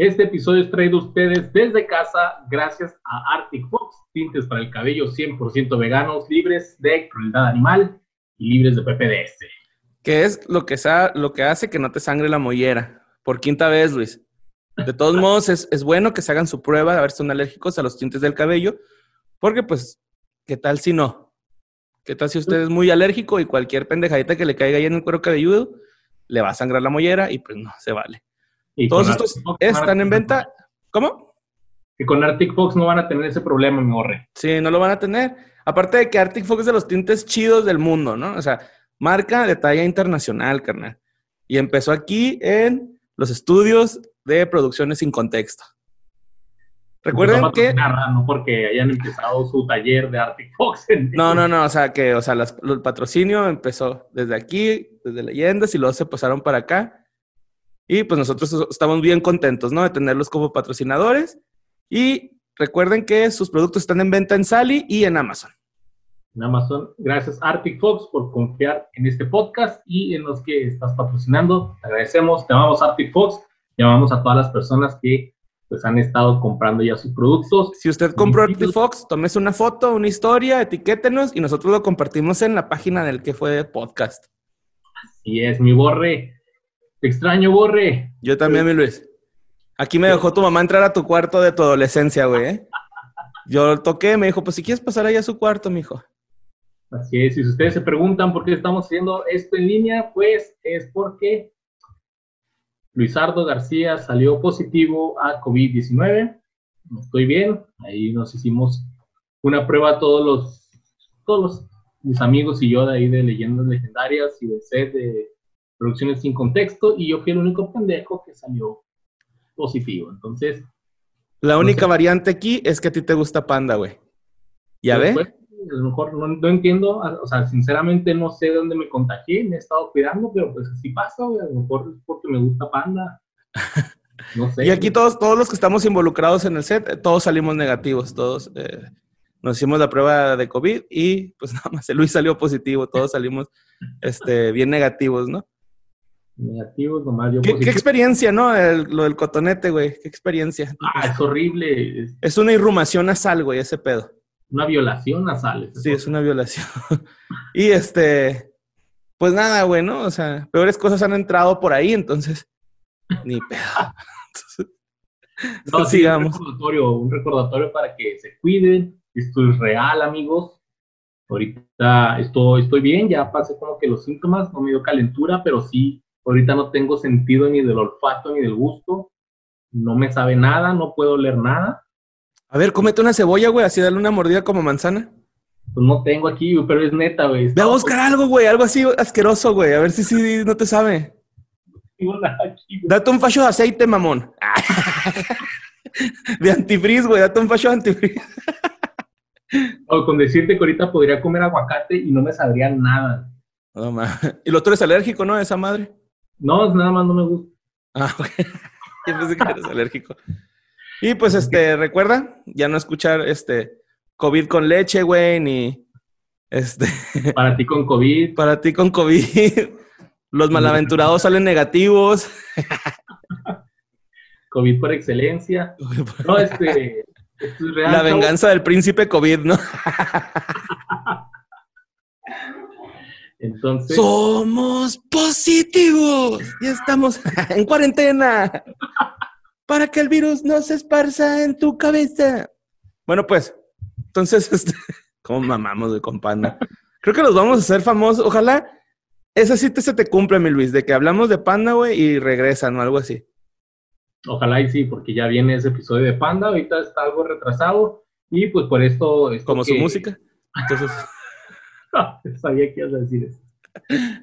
Este episodio es traído a ustedes desde casa gracias a Arctic Fox, tintes para el cabello 100% veganos, libres de crueldad animal y libres de PPDS. ¿Qué es lo que, lo que hace que no te sangre la mollera? Por quinta vez, Luis. De todos modos, es, es bueno que se hagan su prueba a ver si son alérgicos a los tintes del cabello, porque pues, ¿qué tal si no? ¿Qué tal si usted es muy alérgico y cualquier pendejadita que le caiga ahí en el cuero cabelludo le va a sangrar la mollera y pues no, se vale. Todos estos están en venta. ¿Cómo? Que con Arctic Fox no van a tener ese problema, mi borre. Sí, no lo van a tener. Aparte de que Arctic Fox es de los tintes chidos del mundo, ¿no? O sea, marca de talla internacional, carnal. Y empezó aquí en los estudios de producciones sin contexto. Recuerden no que. no porque hayan empezado su taller de Arctic Fox. no, no, no. O sea, que o sea, el patrocinio empezó desde aquí, desde leyendas, y luego se pasaron para acá. Y pues nosotros estamos bien contentos, ¿no? De tenerlos como patrocinadores. Y recuerden que sus productos están en venta en Sally y en Amazon. En Amazon, gracias Arctic Fox por confiar en este podcast y en los que estás patrocinando. Te agradecemos, te amamos Arctic Fox, llamamos a todas las personas que pues han estado comprando ya sus productos. Si usted compró Arctic Fox, tómese una foto, una historia, etiquétenos y nosotros lo compartimos en la página del que fue podcast. Así es, mi borre. Te extraño, Borre. Yo también, mi Luis. Aquí me dejó tu mamá entrar a tu cuarto de tu adolescencia, güey. ¿eh? Yo toqué, me dijo, pues si quieres pasar allá a su cuarto, mijo. Así es, y si ustedes se preguntan por qué estamos haciendo esto en línea, pues es porque Luisardo García salió positivo a COVID-19. Estoy bien, ahí nos hicimos una prueba todos los, todos mis amigos y yo de ahí de leyendas legendarias y de set de producciones sin contexto y yo fui el único pendejo que salió positivo. Entonces. La única variante aquí es que a ti te gusta Panda, güey. ¿Ya ve? Pues, a lo mejor no, entiendo, o sea, sinceramente no sé dónde me contagié, me he estado cuidando, pero pues así pasa, güey. A lo mejor es porque me gusta Panda. No sé. y aquí todos, todos los que estamos involucrados en el set, eh, todos salimos negativos, todos. Eh, nos hicimos la prueba de COVID y pues nada más, Luis salió positivo, todos salimos este, bien negativos, ¿no? Negativos, nomás yo ¿Qué, ¿Qué, experiencia, ¿no? lo del cotonete, güey. ¿Qué experiencia? Ah, es horrible. Es una irrumación nasal, güey, ese pedo. Una violación nasal. Sí, es una violación. y este, pues nada, güey, ¿no? O sea, peores cosas han entrado por ahí, entonces, ni pedo. no, sigamos. Un recordatorio, un recordatorio para que se cuiden. Esto es real, amigos. Ahorita estoy, estoy bien, ya pasé como que los síntomas, no me dio calentura, pero sí Ahorita no tengo sentido ni del olfato ni del gusto. No me sabe nada, no puedo oler nada. A ver, cómete una cebolla, güey, así dale una mordida como manzana. Pues no tengo aquí, pero es neta, güey. Ve a buscar algo, güey, algo así asqueroso, güey. A ver si sí no te sabe. Date un facho de aceite, mamón. de antifriz, güey, date un facho de antifriz. o con decirte que ahorita podría comer aguacate y no me sabría nada. No, ¿Y lo otro es alérgico, no? Esa madre. No, nada más no me gusta. Ah, ok. Yo pensé que eres alérgico. Y pues, este, recuerda, ya no escuchar este COVID con leche, güey, ni este. Para ti con COVID. Para ti con COVID. Los malaventurados salen negativos. COVID por excelencia. No, este. La venganza del príncipe COVID, ¿no? Entonces. Somos positivos y estamos en cuarentena para que el virus no se esparza en tu cabeza. Bueno, pues, entonces, este, ¿cómo mamamos de companda? Creo que los vamos a hacer famosos. Ojalá esa sí te, se te cumple, mi Luis, de que hablamos de Panda, güey, y regresan o algo así. Ojalá y sí, porque ya viene ese episodio de Panda, ahorita está algo retrasado y pues por esto... Como su música. Entonces... sabía que ibas a decir eso.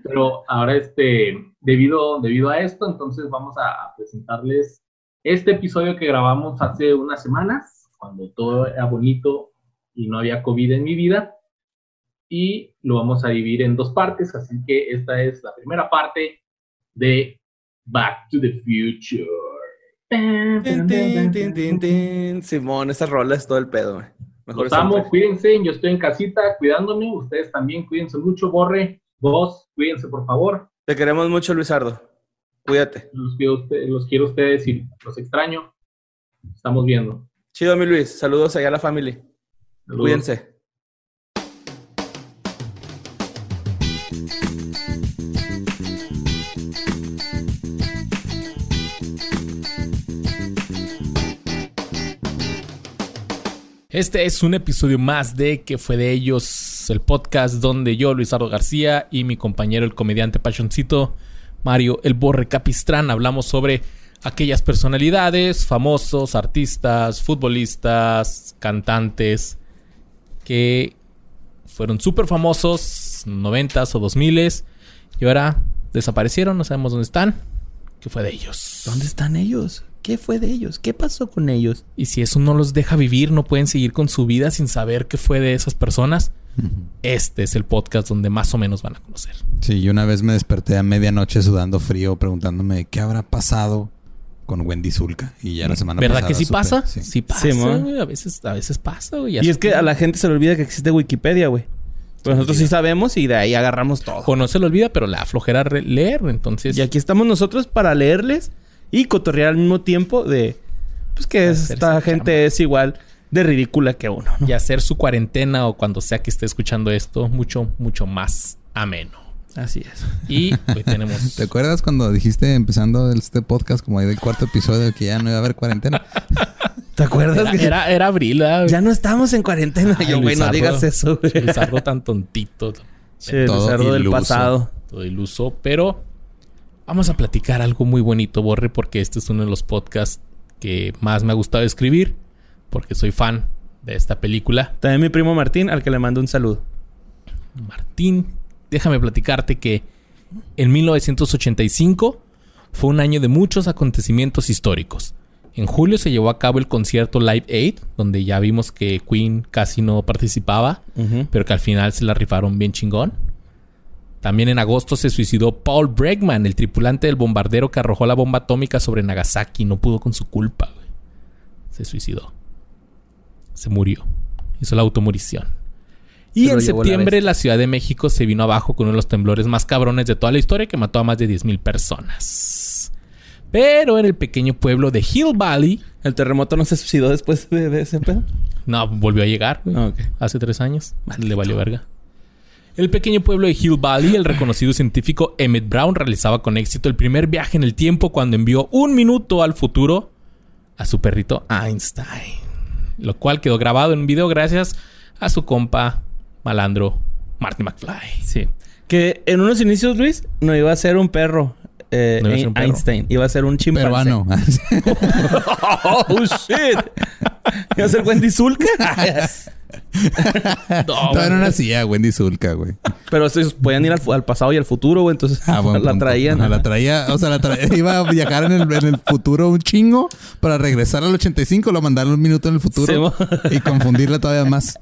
Pero ahora, este, debido, debido a esto, entonces vamos a presentarles este episodio que grabamos hace unas semanas, cuando todo era bonito y no había COVID en mi vida. Y lo vamos a dividir en dos partes, así que esta es la primera parte de Back to the Future. Simón, esa rola es todo el pedo. Mejor estamos, cuídense, yo estoy en casita cuidándome, ustedes también cuídense mucho, Borre, vos, cuídense por favor. Te queremos mucho, Luisardo. Cuídate. Los quiero, los quiero a ustedes y los extraño. Estamos viendo. Chido, mi Luis. Saludos allá a la familia. Saludos. Cuídense. Este es un episodio más de Que fue de ellos, el podcast donde yo, Luisardo García, y mi compañero, el comediante Pachoncito, Mario El Borre Capistrán, hablamos sobre aquellas personalidades, famosos, artistas, futbolistas, cantantes, que fueron súper famosos, 90s o 2000s, y ahora desaparecieron, no sabemos dónde están. ¿Qué fue de ellos? ¿Dónde están ellos? ¿Qué fue de ellos? ¿Qué pasó con ellos? Y si eso no los deja vivir, no pueden seguir con su vida sin saber qué fue de esas personas. Este es el podcast donde más o menos van a conocer. Sí, yo una vez me desperté a medianoche sudando frío preguntándome qué habrá pasado con Wendy Zulka y ya la semana ¿Verdad pasada que sí supe, pasa? sí. Sí, pasa, Sí, mo. güey. A veces, a veces pasa, güey. Y es que a la gente se le olvida que existe Wikipedia, güey. Pero nosotros sí sabemos y de ahí agarramos todo. O no se le olvida, pero la flojera leer. Entonces, Y aquí estamos nosotros para leerles y cotorrear al mismo tiempo de... Pues que esta chamba. gente es igual de ridícula que uno, ¿no? y hacer su cuarentena o cuando sea que esté escuchando esto mucho, mucho más ameno. Así es. Y hoy tenemos... ¿Te acuerdas cuando dijiste empezando este podcast como ahí del cuarto episodio que ya no iba a haber cuarentena? ¿Te acuerdas Era, que era, era abril, ¿verdad? ya no estamos en cuarentena? Ay, Yo, güey, no digas eso, güey. Luisardo tan tontito. Che, Todo Luzardo del pasado. todo iluso, pero vamos a platicar algo muy bonito, Borre, porque este es uno de los podcasts que más me ha gustado escribir, porque soy fan de esta película. También mi primo Martín, al que le mando un saludo. Martín, déjame platicarte que en 1985 fue un año de muchos acontecimientos históricos. En julio se llevó a cabo el concierto Live Aid, donde ya vimos que Queen casi no participaba, pero que al final se la rifaron bien chingón. También en agosto se suicidó Paul Bregman, el tripulante del bombardero que arrojó la bomba atómica sobre Nagasaki. No pudo con su culpa. güey. Se suicidó. Se murió. Hizo la automorición. Y en la septiembre bestia. la Ciudad de México se vino abajo con uno de los temblores más cabrones de toda la historia que mató a más de 10.000 personas. Pero en el pequeño pueblo de Hill Valley... ¿El terremoto no se suicidó después de, de ese pedo? No, volvió a llegar. Ah, hace tres años. Le valió verga. El pequeño pueblo de Hill Valley, el reconocido científico Emmett Brown realizaba con éxito el primer viaje en el tiempo cuando envió un minuto al futuro a su perrito Einstein. Lo cual quedó grabado en un video gracias a su compa malandro Marty McFly. Sí. Que en unos inicios, Luis, no iba a ser un perro. eh, No iba a ser un perro. Einstein. Iba a ser un chimpancé. Peruano. ¡Oh, shit! ¿Iba a ser Wendy Zulka? No, Todavía no nacía Wendy Zulka, güey. Pero estos podían ir al, pasado y al futuro, güey. Entonces Ah, la traían. La traía, o sea, la traía, iba a viajar en el, en el futuro un chingo para regresar al 85, lo mandaron un minuto en el futuro Sí, y confundirla todavía más.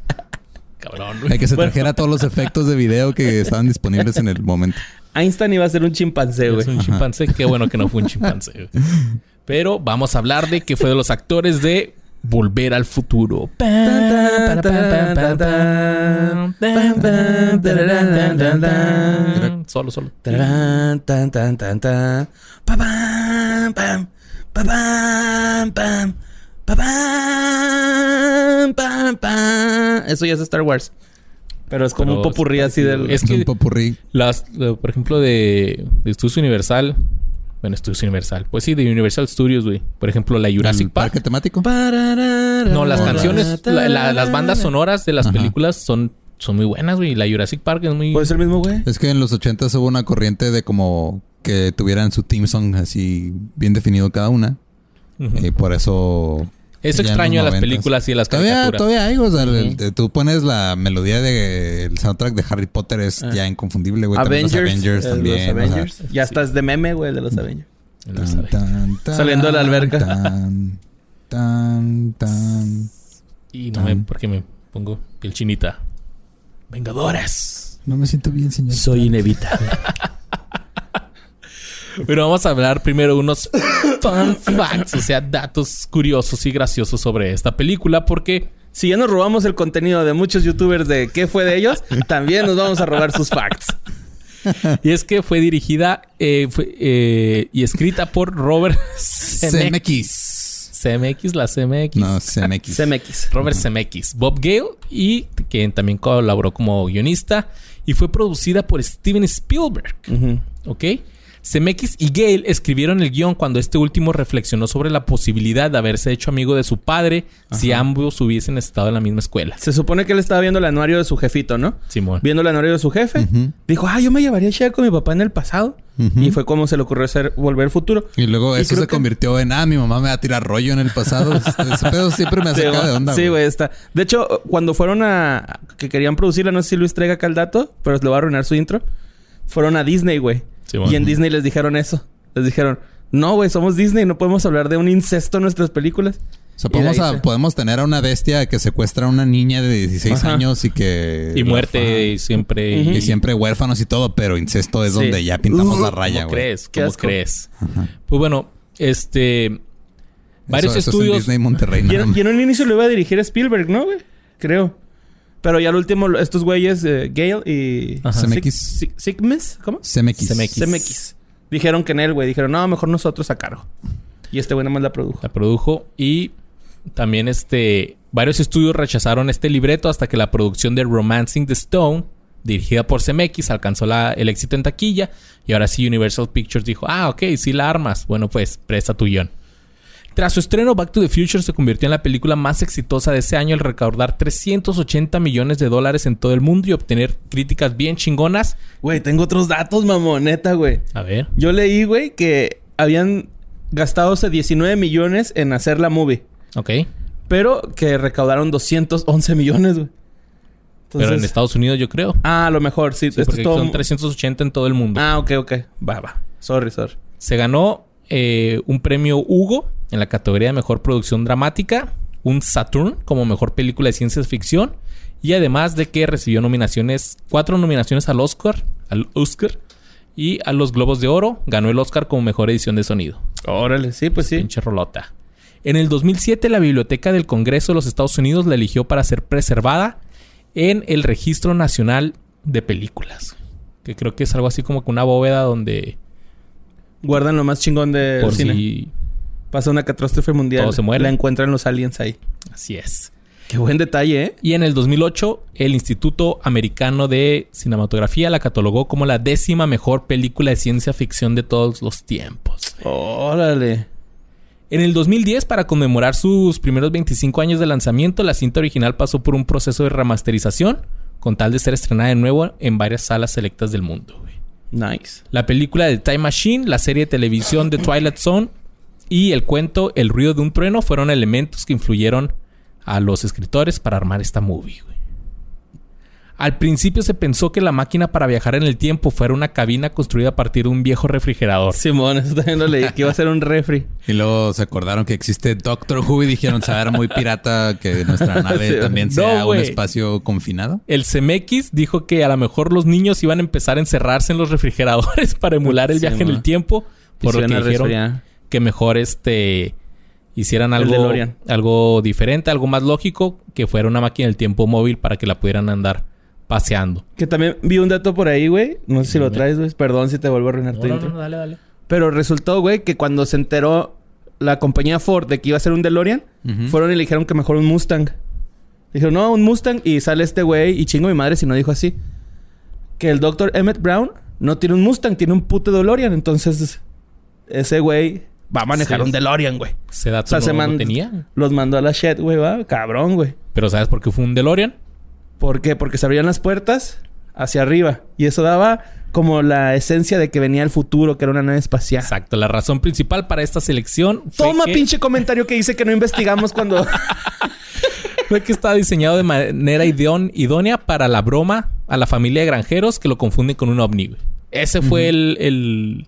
cabrón. Hay que se Bueno. trajera todos los efectos de video que estaban disponibles en el momento. Einstein iba a ser un chimpancé, güey. Es un chimpancé. Qué bueno que no fue un chimpancé. güey. Pero vamos a hablar de que fue de los actores de Volver al Futuro. Solo, solo. Eso ya es Star Wars. Pero es como Pero un popurrí así del... Es que- un popurrí. Las, lo- por ejemplo, de, de Estudios Universal. Bueno, Estudios Universal. Pues sí, de Universal Studios, güey. Por ejemplo, la Jurassic ¿El Park. parque temático? No, las canciones, la- la- las bandas sonoras de las Ajá. películas son, son muy buenas, güey. La Jurassic Park es muy... ¿Puede ser el mismo, güey? Es que en los 80 hubo una corriente de como que tuvieran su theme song así bien definido cada una. Y por eso... Eso ya extraño a las 90s. películas y a las Todavía, caricaturas. todavía hay, o sea, el- el- tú pones la melodía del soundtrack de Harry Potter es Ah. ya inconfundible, güey. También Avengers. Los Avengers eh, también. los o sea, Avengers. ya estás de meme, güey, de los Avengers. No tan, sabe. tan, tan, Saliendo de la alberca. Tan, tan, tan. Y no me... Porque me pongo piel chinita. Vengadores. No me siento bien, señor. inevitable. Pero vamos a hablar primero unos fun facts, o sea, datos curiosos y graciosos sobre esta película, porque si ya nos robamos el contenido de muchos youtubers de qué fue de ellos, también nos vamos a robar sus facts. y es que fue dirigida eh, fue, eh, y escrita por Robert CMX. CMX, la CMX. No, CMX. CMX. Robert Zemeckis, Bob Gale y quien también colaboró como guionista y fue producida por Steven Spielberg. Ujú. ¿Ok? Zemeckis y Gale escribieron el guion cuando este último reflexionó sobre la posibilidad de haberse hecho amigo de su padre si ambos hubiesen estado en la misma escuela. Se supone que él estaba viendo el anuario de su jefito, ¿no? Simón. Viendo el anuario de su jefe. Dijo, ah, yo me llevaría a Shea con mi papá en el pasado. Y fue como se le ocurrió hacer volver al futuro. Y luego Y eso se que- convirtió en, ah, mi mamá me va a tirar rollo en el pasado. Este- Ese pedo siempre me Sí, de onda. Sí, güey, está. De hecho, cuando fueron a. que querían producirla, no sé si Luis traiga acá el dato, pero le va a arruinar su intro. Fueron a Disney, güey. Y en Disney les dijeron eso. Les dijeron, no, güey, somos Disney, no podemos hablar de un incesto en nuestras películas. O sea, podemos, a- tener a una bestia que secuestra a una niña de 16 Ajá. años y que... Y muerte y siempre... Y siempre huérfanos y todo, pero incesto es Sí. donde ya pintamos Uh, la raya, ¿Cómo güey. crees? Qué ¿Cómo asco. crees? Ajá. Pues bueno, este... Varios Eso- eso es en estudios... Disney Monterrey, Y en, y en un inicio lo iba a dirigir Spielberg, ¿no, güey? Creo. Pero ya al último, estos güeyes, eh, Gale y... Ajá. Zemeckis. Sig- Sigmis, ¿Cómo? CMX. CMX. CMX. Dijeron que en él, güey. Dijeron, no, mejor nosotros a cargo. Y este güey nada más la produjo. La produjo y también este varios estudios rechazaron este libreto hasta que la producción de Romancing the Stone, dirigida por CMX, alcanzó la- el éxito en taquilla y ahora sí Universal Pictures dijo, ah, ok, sí la armas. Bueno, pues presta tu guion. Tras su estreno, Back to the Future se convirtió en la película más exitosa de ese año al recaudar 380 millones de dólares en todo el mundo y obtener críticas bien chingonas. Güey, tengo otros datos, mamón, neta, güey. A ver. Yo leí, güey, que habían gastado 19 millones en hacer la movie. Ok. Pero que recaudaron 211 millones, güey. Pero en Estados Unidos yo creo. Ah, a lo mejor, sí. Sí, esto porque es todo... son 380 en todo el mundo. Ah, ok, ok. Va, va. Sorry, sorry. Se ganó eh, un premio Hugo en la categoría de mejor producción dramática, un Saturn como mejor película de ciencia ficción y además de que recibió nominaciones, cuatro nominaciones al Oscar, al Oscar y a los Globos de Oro, ganó el Oscar como mejor edición de sonido. Órale, sí, pues sí. Pinche rolota. En el 2007 la Biblioteca del Congreso de los Estados Unidos la eligió para ser preservada en el Registro Nacional de Películas. Que creo que es algo así como que una bóveda donde Guardan lo más chingón del por cine. si Pasa una catástrofe mundial. Todo se muere. La encuentran los aliens ahí. así es. Qué buen detalle, ¿eh? Y en el 2008, el Instituto Americano de Cinematografía la catalogó como la décima mejor película de ciencia ficción de todos los tiempos. Órale. En el 2010, para conmemorar sus primeros 25 años de lanzamiento, la cinta original pasó por un proceso de remasterización con tal de ser estrenada de nuevo en varias salas selectas del mundo. Nice. La película de Time Machine, la serie de televisión de Twilight Zone y el cuento El ruido de un trueno fueron elementos que influyeron a los escritores para armar esta movie. güey. Al principio se pensó que la máquina para viajar en el tiempo fuera una cabina construida a partir de un viejo refrigerador. Simón, eso también lo leí. Que iba a ser un refri. Y luego se acordaron que existe Doctor Who y dijeron, saber muy pirata que nuestra nave Sí. también No, sea un espacio confinado. El CMX dijo que a lo mejor los niños iban a empezar a encerrarse en los refrigeradores para emular el Sí, viaje en el tiempo. Por Y se lo que dijeron resfriar. Que mejor este hicieran El algo, algo diferente, algo más lógico, que fuera una máquina del tiempo móvil para que la pudieran andar paseando. Que también vi un dato por ahí, güey. No sé si lo traes, güey. Perdón si te vuelvo a arruinar tu intro. dale, dale. Pero resultó, güey, que cuando se enteró la compañía Ford de que iba a ser un DeLorean, fueron y le dijeron que mejor un Mustang. Dijeron, no, un Mustang. Y sale este güey y chingo mi madre si no dijo así. Que el doctor Emmett Brown no tiene un Mustang, tiene un puto DeLorean. Entonces, ese güey va a manejar Sí. un DeLorean, güey. Ese dato O sea, no se lo tenía. Los mandó a la shit, güey, va. Cabrón, güey. Pero ¿sabes por qué fue un DeLorean? ¿Por qué? Porque se abrían las puertas hacia arriba. Y eso daba como la esencia de que venía el futuro, que era una nave espacial. Exacto. La razón principal para esta selección fue Toma que, pinche comentario que dice que no investigamos cuando... fue que está diseñado de manera idónea para la broma a la familia de granjeros que lo confunden con un ovni. Ese fue el, el,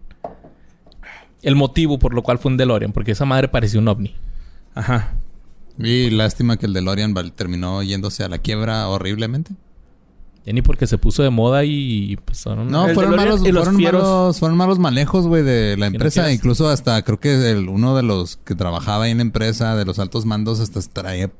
el motivo por lo cual fue un DeLorean, porque esa madre parecía un ovni. Ajá. Y lástima que el DeLorean val- terminó yéndose a la quiebra horriblemente. Ya ni porque se puso de moda y pues No, El fueron malos, y los fueron, malos, fueron malos manejos, güey, de la no empresa. quieras. Incluso hasta creo que el- uno de los que trabajaba ahí en la empresa, de los altos mandos, hasta traía,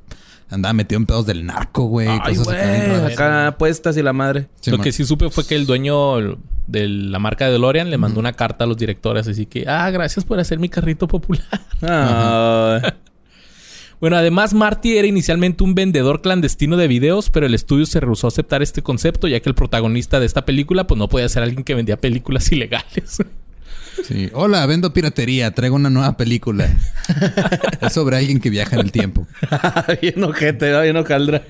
andaba metido en pedos del narco, güey. Ay, cosas acá. Acá apuestas y la madre. Sí, lo man. que sí supe fue que el dueño de la marca de DeLorean le mandó una carta a los directores, así que, ah, gracias por hacer mi carrito popular. Ah, Bueno, además Marty era inicialmente un vendedor clandestino de videos, pero el estudio se rehusó a aceptar este concepto, ya que el protagonista de esta película pues no podía ser alguien que vendía películas ilegales. Sí. Hola, vendo piratería. Traigo una nueva película. es sobre alguien que viaja en el tiempo. bien ojete, bien hojaldra.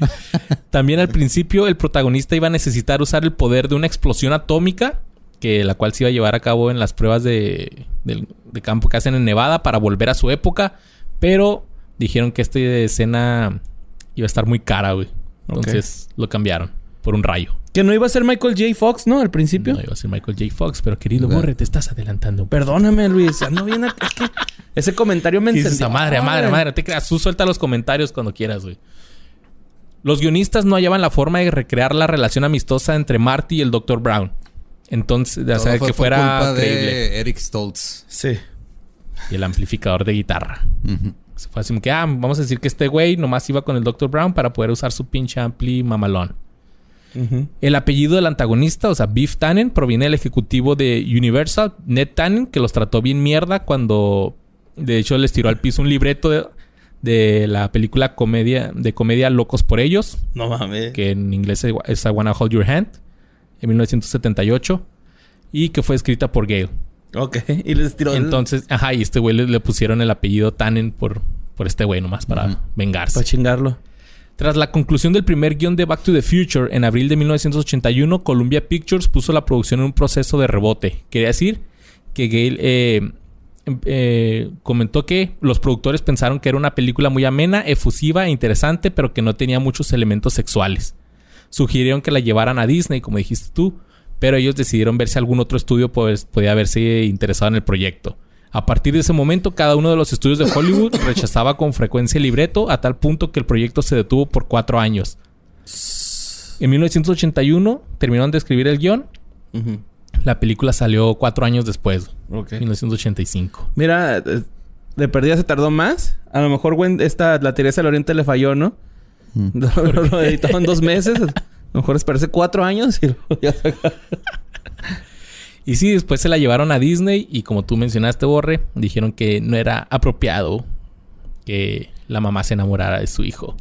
También al principio el protagonista iba a necesitar usar el poder de una explosión atómica, que la cual se iba a llevar a cabo en las pruebas de campo que hacen en Nevada para volver a su época, pero dijeron que esta escena iba a estar muy cara, güey. Entonces lo cambiaron por un rayo. Que no iba a ser Michael J. Fox, ¿no? Al principio. No iba a ser Michael J. Fox, pero querido. Borre, te estás adelantando. Perdóname, Luis. Ando bien. a- Es que ese comentario me encendió. A madre, a madre, a madre. Te creas. Tú suelta los comentarios cuando quieras, güey. Los guionistas no hallaban la forma de recrear la relación amistosa entre Marty y el Dr. Brown. Entonces, sea, fue que fuera culpa creíble. de Eric Stoltz. Sí. Y el amplificador de guitarra. Ujú. Se fue así como que, ah, vamos a decir que este güey nomás iba con el Dr. Brown para poder usar su pinche ampli mamalón. El apellido del antagonista, o sea, Biff Tannen, proviene del ejecutivo de Universal, Ned Tannen, que los trató bien mierda cuando, de hecho, les tiró al piso un libreto de, de la película comedia de comedia Locos por ellos, No mames. que en inglés es I Wanna Hold Your Hand, en 1978, y que fue escrita por Gale. Ok. Y les tiró el- Entonces, ajá, y este güey le, le pusieron el apellido Tannen por, por este güey nomás para vengarse. Para chingarlo. Tras la conclusión del primer guion de Back to the Future en abril de 1981, Columbia Pictures puso la producción en un proceso de rebote. Quería decir que Gale eh, em- eh, comentó que los productores pensaron que era una película muy amena, efusiva e interesante, pero que no tenía muchos elementos sexuales. Sugirieron que la llevaran a Disney, como dijiste tú, pero ellos decidieron ver si algún otro estudio pues, podía haberse interesado en el proyecto. A partir de ese momento, cada uno de los estudios de Hollywood rechazaba con frecuencia el libreto a tal punto que el proyecto se detuvo por cuatro años. En 1981 terminaron de escribir el guion. Ujú. La película salió cuatro años después, Ok. 1985. Mira, de perdida se tardó más. A lo mejor Gwen- esta, la Teresa del Oriente le falló, ¿no? Mm. Lo, lo editó en dos meses. A lo mejor esperarse cuatro años y saca- Y sí, después se la llevaron a Disney y como tú mencionaste, Borre, dijeron que no era apropiado que la mamá se enamorara de su hijo.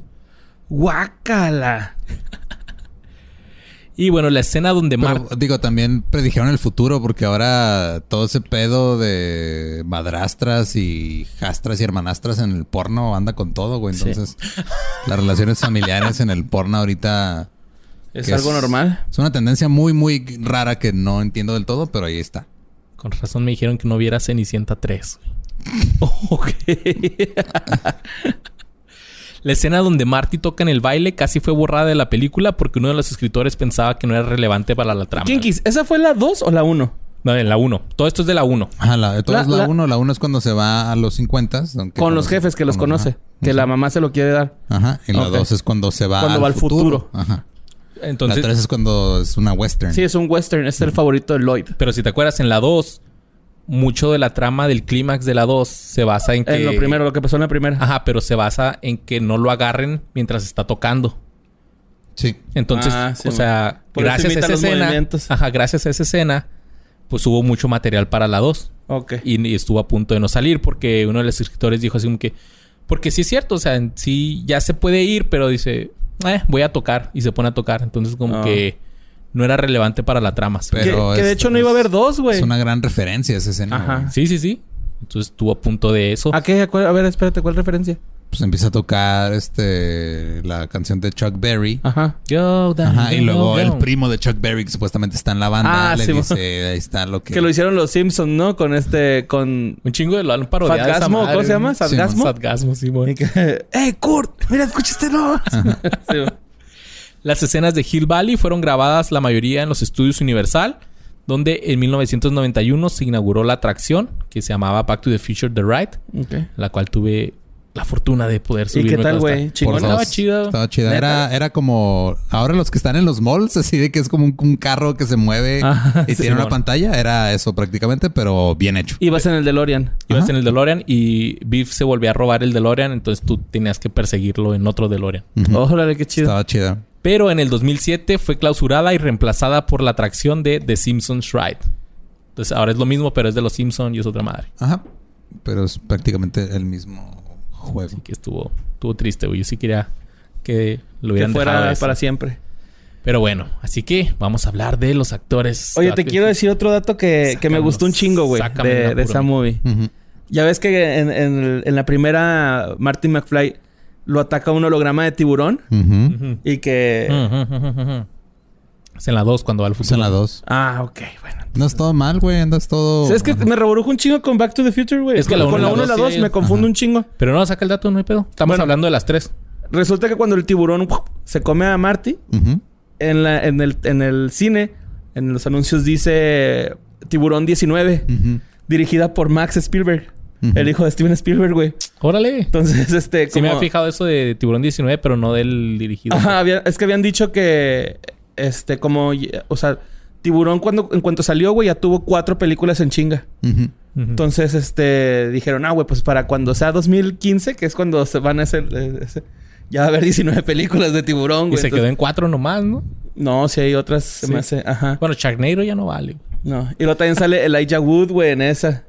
¡Guácala! Y bueno, la escena donde Pero, Marta... digo, también predijeron el futuro porque ahora todo ese pedo de madrastras y jastras y hermanastras en el porno anda con todo, güey. Sí. Entonces, las relaciones familiares en el porno ahorita ¿Es algo normal? Es una tendencia muy, muy rara que no entiendo del todo, pero ahí está. Con razón me dijeron que no viera Cenicienta 3. Ok. La escena donde Marty toca en el baile casi fue borrada de la película porque uno de los escritores pensaba que no era relevante para la trama. Kinkis, ¿esa fue la 2 o la 1? No, en la 1. Todo esto es de la 1. Ajá, la, todo La- es la la- 1. La 1 es cuando se va a los 50. aunque Con los conoce- jefes que los con- conoce. ajá. Que la mamá se lo quiere dar. Ajá. Y la Ok. 2 es cuando se va, Cuando al, va al futuro. futuro. Ajá. Entonces, la 3 es cuando es una western. Sí, es un western. Es el favorito de Lloyd. pero si te acuerdas, en la 2, mucho de la trama del clímax de la 2 se basa en que... En lo primero, lo que pasó en la primera. Ajá, pero se basa en que no lo agarren mientras está tocando. Sí. Entonces, Ah, sí, o sea, gracias a esa escena... Ajá, gracias a esa escena, pues hubo mucho material para la 2. Ok. y, y estuvo a punto de no salir porque uno de los escritores dijo así como que porque sí es cierto, o sea, en sí ya se puede ir, pero dice, eh, voy a tocar y se pone a tocar, entonces como que no era relevante para la trama. Pero que de hecho no iba a haber dos, güey. Es una gran referencia esa escena. Ajá. Sí, sí, sí. Entonces estuvo a punto de eso. ¿A qué? ¿A cuál- A ver, espérate, ¿cuál referencia? Pues empieza a tocar este la canción de Chuck Berry. Ajá. Go down, Ajá, y go luego el down. primo de Chuck Berry, que supuestamente está en la banda, Ah, le sí, dice, ahí está lo que... Que lo hicieron los Simpsons, ¿no? Con este, con... Un chingo de lo han parodiado. madre. ¿Cómo se llama? Sí, ¿Sadgasmo? Sadgasmo, sí, bueno. que, ¡Eh, Kurt! ¡Mira, escuchaste, no! Sí. Las escenas de Hill Valley fueron grabadas la mayoría en los estudios Universal, donde en 1991 se inauguró la atracción que se llamaba Back to the Future The Ride, Ok. la cual tuve la fortuna de poder ¿Y subirme. qué tal, güey? estaba- Chingón. Por Estaba dos. chido. Estaba chida. Era, era como... Ahora los que están en los malls, así de que es como un, un carro que se mueve Ajá, y sí, tiene una mon. pantalla. Era eso prácticamente, pero bien hecho. Ibas en el DeLorean. Ibas Ajá. en el DeLorean y Biff se volvió a robar el DeLorean, entonces tú tenías que perseguirlo en otro DeLorean. Ujú. Órale, qué chido. Estaba chida. Pero en el 2007 fue clausurada y reemplazada por la atracción de The Simpsons Ride. Entonces ahora es lo mismo, pero es de los Simpsons y es otra madre. Ajá. Pero es prácticamente el mismo juego. Así que estuvo, estuvo triste, güey. Yo sí quería que lo Que hubieran dejado fuera eso. para siempre. Pero bueno, así que vamos a hablar de los actores. Oye, te quiero decir otro dato que, que me gustó un chingo, güey, de, de esa movie. Ya ves que en, en la primera Martin McFly lo ataca un holograma de tiburón Ujú. Ujú. y que... Ujú, ujú. Es en la 2 cuando va al Es futuro. en la 2. Ah, ok, bueno. No es todo mal, güey. Andas todo... ¿Sabes que me reborrujo un chingo con Back to the Future, güey? Es que con la con uno y la la 1 y la dos 2 sí me confundo Ajá. un chingo. Pero no, saca el dato, no hay pedo. Estamos Bueno. hablando de las tres. Resulta que cuando el tiburón se come a Marty, en, la, en, el, en el cine, en los anuncios dice Tiburón 19, Ujú. dirigida por Max Spielberg, el hijo de Steven Spielberg, güey. Órale. Entonces, este... Sí me como- había fijado eso de Tiburón 19, pero no del dirigido. Ajá, había- es que habían dicho que, este, como, o sea, Tiburón cuando, en cuanto salió, güey, ya tuvo cuatro películas en chinga. Entonces, este, dijeron, ah, güey, pues para cuando sea 2015, que es cuando se van a hacer, eh, ese- ya va a haber 19 películas de Tiburón, y güey. se quedó Entonces- en cuatro nomás, ¿no? No, si hay otras, se Sí. me hace, ajá. Bueno, Sharknado ya no vale. No, y luego también sale Elijah Wood, güey, en esa.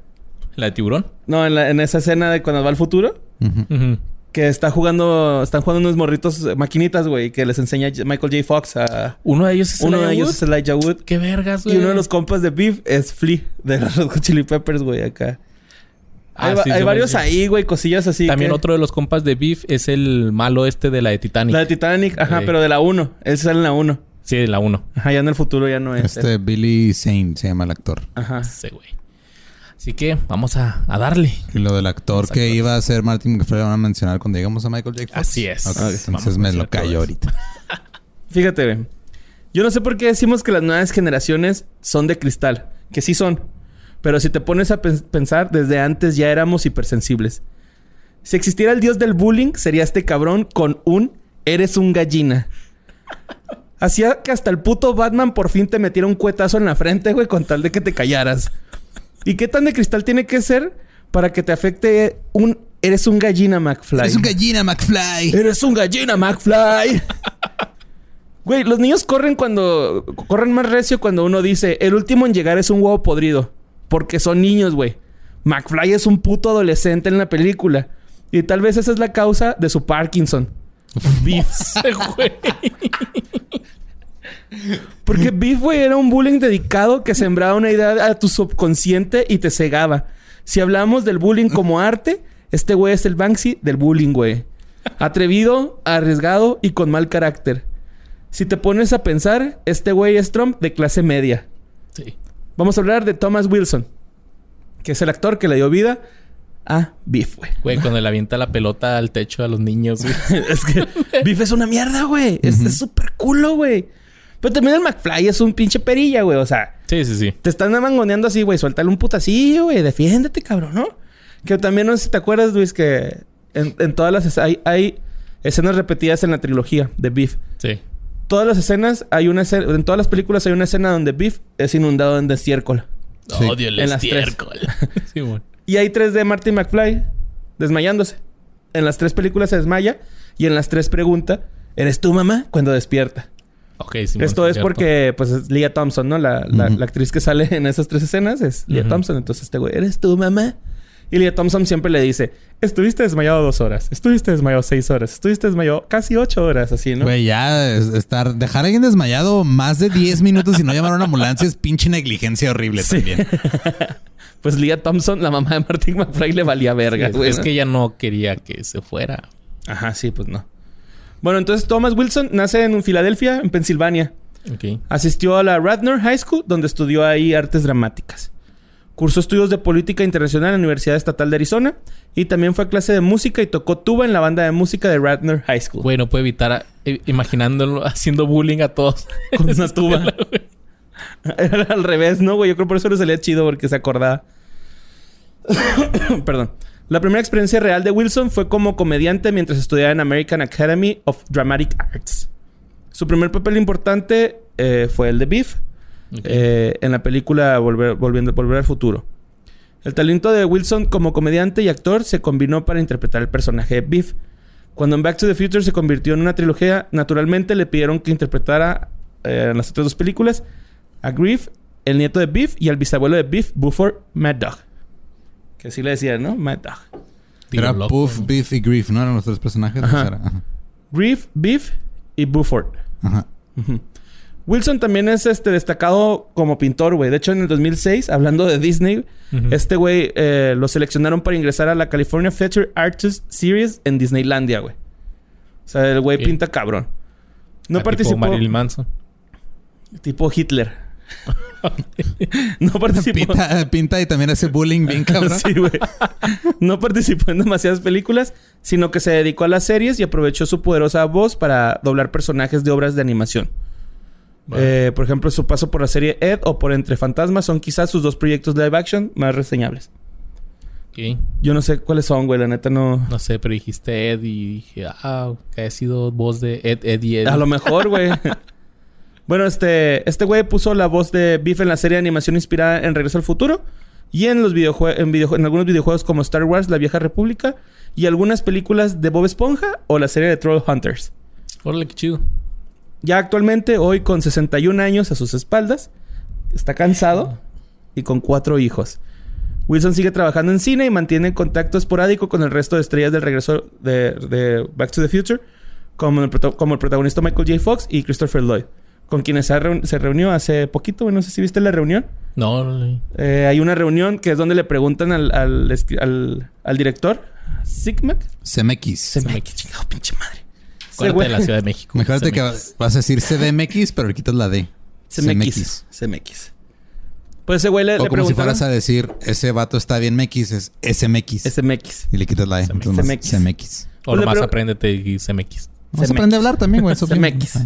La de Tiburón. No, en, la- en esa escena de cuando va al futuro. Ujú. Que está jugando... Están jugando unos morritos eh, maquinitas, güey. Que les enseña Michael J. Fox a... Uno de ellos es Uno de ellos Wood. es Elijah Wood. Qué vergas, Y güey. uno de los compas de Beef es Flea. De los Red Chili Peppers, güey, acá. Ah, hay va- sí, hay sí, varios sí. ahí, güey. Cosillas así. También que- otro de los compas de Beef es el malo este de la de Titanic. La de Titanic. Ajá, Sí. pero de la 1. Él sale en la 1. Sí, de la 1. Ajá, ya en el futuro ya no es. él. Este Billy Zane se llama el actor. Ajá. Ese, güey. Así que vamos a, a darle. Y lo del actor que iba a ser Martin McFly lo van a mencionar cuando llegamos a Michael J. Fox. Así es. Vamos entonces me lo callo ahorita. Fíjate, güey. Yo no sé por qué decimos que las nuevas generaciones son de cristal. Que sí son. Pero si te pones a pen- pensar, desde antes ya éramos hipersensibles. Si existiera el dios del bullying, sería este cabrón con un eres un gallina. Hacía que hasta el puto Batman por fin te metiera un cuetazo en la frente, güey, con tal de que te callaras. ¿Y qué tan de cristal tiene que ser para que te afecte un eres un gallina, McFly? Eres un gallina, McFly. Eres un gallina, McFly. Güey, los niños corren cuando... Corren más recio cuando uno dice... El último en llegar es un huevo podrido. Porque son niños, güey. McFly es un puto adolescente en la película. Y tal vez esa es la causa de su Parkinson. Beef. güey. Porque Beef, güey, era un bullying dedicado que sembraba una idea a tu subconsciente y te cegaba. Si hablamos del bullying como arte, este güey es el Banksy del bullying, güey. Atrevido, arriesgado y con mal carácter. Si te pones a pensar, este güey es Trump de clase media. Sí. Vamos a hablar de Thomas Wilson, que es el actor que le dio vida a Beef, güey. Güey, cuando le avienta la pelota al techo a los niños, güey. es que Beef es una mierda, güey. Es súper culo, güey. Pero también el McFly es un pinche perilla, güey. O sea, Sí, sí, sí. te están mangoneando así, güey. Suéltale un putacillo, güey. Defiéndete, cabrón, ¿no? Que también no sé si te acuerdas, Luis, que en, en todas las... Hay, hay escenas repetidas en la trilogía de Beef. Sí. Todas las escenas, hay una escena... En todas las películas hay una escena donde Beef es inundado en estiércol. Sí. Odio el En estiércol. sí, bueno. Y hay tres de Marty McFly desmayándose. En las tres películas se desmaya y en las tres pregunta, ¿eres tú mamá? Cuando despierta. Ok, sí. Esto es porque, pues, es Leah Thompson, ¿no? La, la- actriz que sale en esas tres escenas es Leah Ujú. Thompson. Entonces, este güey, ¿eres tú, mamá? Y Leah Thompson siempre le dice, estuviste desmayado dos horas, estuviste desmayado seis horas, estuviste desmayado casi ocho horas, así, ¿no? Güey, ya es- estar, dejar a alguien desmayado más de 10 minutos y no llamar a una ambulancia es pinche negligencia horrible Sí. también. Pues Leah Thompson, la mamá de Martin McFly, le valía verga, güey. es ¿no? que ella no quería que se fuera. Ajá, sí, pues no. Bueno, entonces Thomas Wilson nace en Filadelfia, en Pensilvania. Asistió a la Radnor High School, donde estudió ahí artes dramáticas. Cursó estudios de política internacional en la Universidad Estatal de Arizona y también fue a clase de música y tocó tuba en la banda de música de Radnor High School. Güey, no puedo evitar a- eh, imaginándolo haciendo bullying a todos. Con una tuba. Era al revés, ¿no, güey? Yo creo por eso le salía chido porque se acordaba. Perdón. La primera experiencia real de Wilson fue como comediante mientras estudiaba en American Academy of Dramatic Arts. Su primer papel importante eh, fue el de Beef, eh, en la película Volver, Volviendo, Volver al Futuro. El talento de Wilson como comediante y actor se combinó para interpretar el personaje de Beef. Cuando en Back to the Future se convirtió en una trilogía, naturalmente le pidieron que interpretara eh, en las otras dos películas a Griff, el nieto de Biff, y al bisabuelo de Biff, Buford Mad Dog. Que así le decían, ¿no? Mad Dog. Tío Era loco, Puff. Biff y Griff, ¿no? Eran los tres personajes. Ajá. Era- ajá. Griff, Biff y Buford. Ajá. Wilson también es este destacado como pintor, güey. De hecho, en el 2006, hablando de Disney, este güey eh, lo seleccionaron para ingresar a la California Feature Artist Series en Disneylandia, güey. O sea, el güey pinta cabrón. No Ah, tipo participó. Marilyn Manson. Tipo Hitler. no participó. Pinta, pinta y también hace bullying bien cabrón. Sí, güey. No participó en demasiadas películas, sino que se dedicó a las series y aprovechó su poderosa voz para doblar personajes de obras de animación. Vale. Eh, por ejemplo, su paso por la serie Ed o por Entre Fantasmas son quizás sus dos proyectos live action más reseñables. Ok. Yo no sé cuáles son, güey. La neta no... No sé, pero dijiste Ed y dije, ah, que ha sido voz de Ed, Ed y Ed. A lo mejor, güey. bueno, este... Este güey puso la voz de Biff en la serie de animación inspirada en Regreso al Futuro. Y en los. En, videojue- en algunos videojuegos como Star Wars, La Vieja República. Y algunas películas de Bob Esponja o la serie de Troll Hunters. Órale, qué chido. Ya actualmente, hoy con 61 años a sus espaldas, está cansado y con cuatro hijos. Wilson sigue trabajando en cine y mantiene contacto esporádico con el resto de estrellas del regreso de, de Back to the Future, como el, como el protagonista Michael J. Fox y Christopher Lloyd, con quienes se, ha reun- se reunió hace poquito. güey, No sé si viste la reunión. No, no, no. Eh, hay una reunión que es donde le preguntan al, al, escri- al- al director, Sigmac. CMX. Qué chingado, pinche madre. Acuérdate de la Ciudad de México. Mejorate que CMX. vas a decir CDMX, pero le quitas la D. CMX. CMX. Pues ese güey le, O le como si fueras a decir, ese vato está bien MX, es SMX. SMX. Y le quitas la E. CMX. CMX. CMX. O Pues nomás apréndete y CMX. Vamos a CMX. aprender a hablar también, güey. CMX.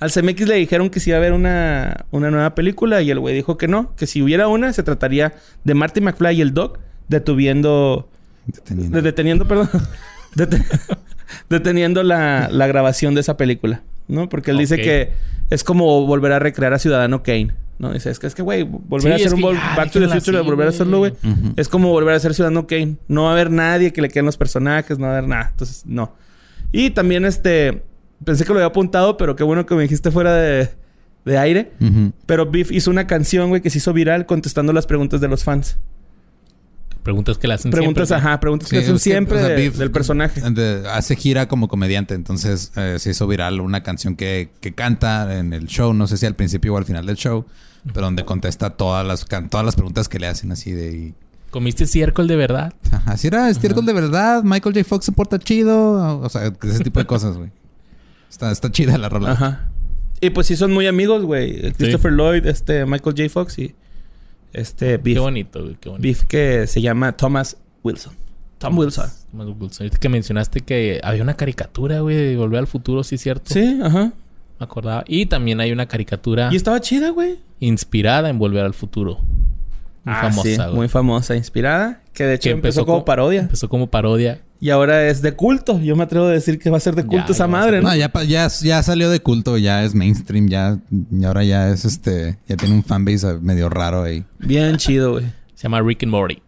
Al CMX le dijeron que si iba a haber una, una nueva película y el güey dijo que no, que si hubiera una se trataría de Marty McFly y el Doc detuviendo, Deteniendo. de- deteniendo, perdón, dete- deteniendo la, la grabación de esa película, ¿no? Porque él dice que es como volver a recrear a Ciudadano Kane, ¿no? Dice, es que, es que, güey, volver Sí, a hacer un que Back to the Future, así, volver a hacerlo, güey. Es como volver a ser Ciudadano Kane. No va a haber nadie que le queden los personajes, no va a haber nada. Entonces, no. Y también, este... Pensé que lo había apuntado, pero qué bueno que me dijiste fuera de, de aire. Pero Biff hizo una canción, güey, que se hizo viral contestando las preguntas de los fans. Preguntas que le hacen Preguntas, siempre. ajá, preguntas Sí, que hacen que, siempre o sea, de- Biff, del personaje. de- hace gira como comediante, entonces eh, se hizo viral una canción que, que canta en el show, no sé si al principio o al final del show, pero donde contesta todas las, can- todas las preguntas que le hacen así de... y- ¿Comiste ciércol de verdad? Ajá, Así era estiércol de verdad, Michael J. Fox se porta chido, o sea, ese tipo de cosas, güey. Está, está chida la rola. Ajá. Y pues sí son muy amigos, güey. Christopher Lloyd, este, Michael J. Fox y este Biff. Qué bonito, güey. Qué bonito. Biff que se llama Thomas Wilson. Tom Wilson. Thomas Wilson. Ahorita que mencionaste que había una caricatura, güey, de Volver al Futuro, sí cierto. Sí, ajá. Me acordaba. Y también hay una caricatura Y estaba chida, güey. inspirada en Volver al Futuro. Muy Ah, famosa, sí, güey. muy famosa, inspirada. Que de hecho Que empezó, como co- parodia. Empezó como parodia. Y ahora es de culto. Yo me atrevo a decir que va a ser de culto ya esa madre. ¿no? No, ya, ya, ya salió de culto, ya es mainstream, ya, y ahora ya es este, ya tiene un fanbase medio raro ahí. Bien chido, güey. Se llama Rick and Morty.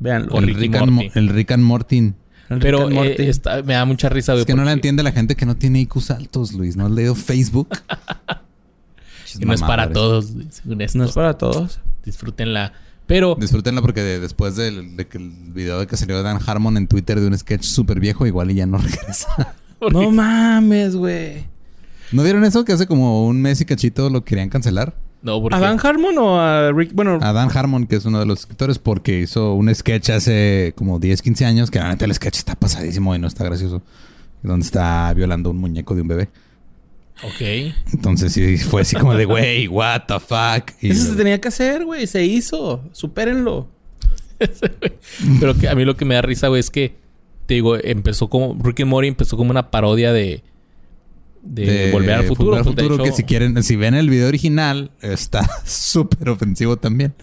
Véanlo. O El Rick and, Morty. Mo- el Rick and Morty. Pero eh, Morty. está- me da mucha risa, güey. Es que no la entiende la gente que no tiene IQs altos, Luis. ¿No has leído Facebook? Y no es para todos, esto. No es para todos. Disfrútenla. Pero Disfrútenla porque de- después del de que el video de que salió de Dan Harmon en Twitter de un sketch súper viejo, igual y ya no regresa. No mames, güey. ¿No vieron eso? Que hace como un mes y cachito lo querían cancelar. no, porque ¿A Dan Harmon o a Rick? Bueno, A Dan Harmon, que es uno de los escritores, porque hizo un sketch hace como 10, 15 años, que realmente el sketch está pasadísimo y no está gracioso. Donde está violando un muñeco de un bebé. Ok. Entonces sí fue así como de, güey, what the fuck. Y eso lo- se tenía que hacer, güey. Se hizo. Supérenlo. Pero que a mí lo que me da risa, güey, es que te digo, empezó como Rick and Morty empezó como una parodia de de, Volver al Futuro. Volver al pues, de Futuro, hecho, que si quieren, si ven el video original, está súper ofensivo también.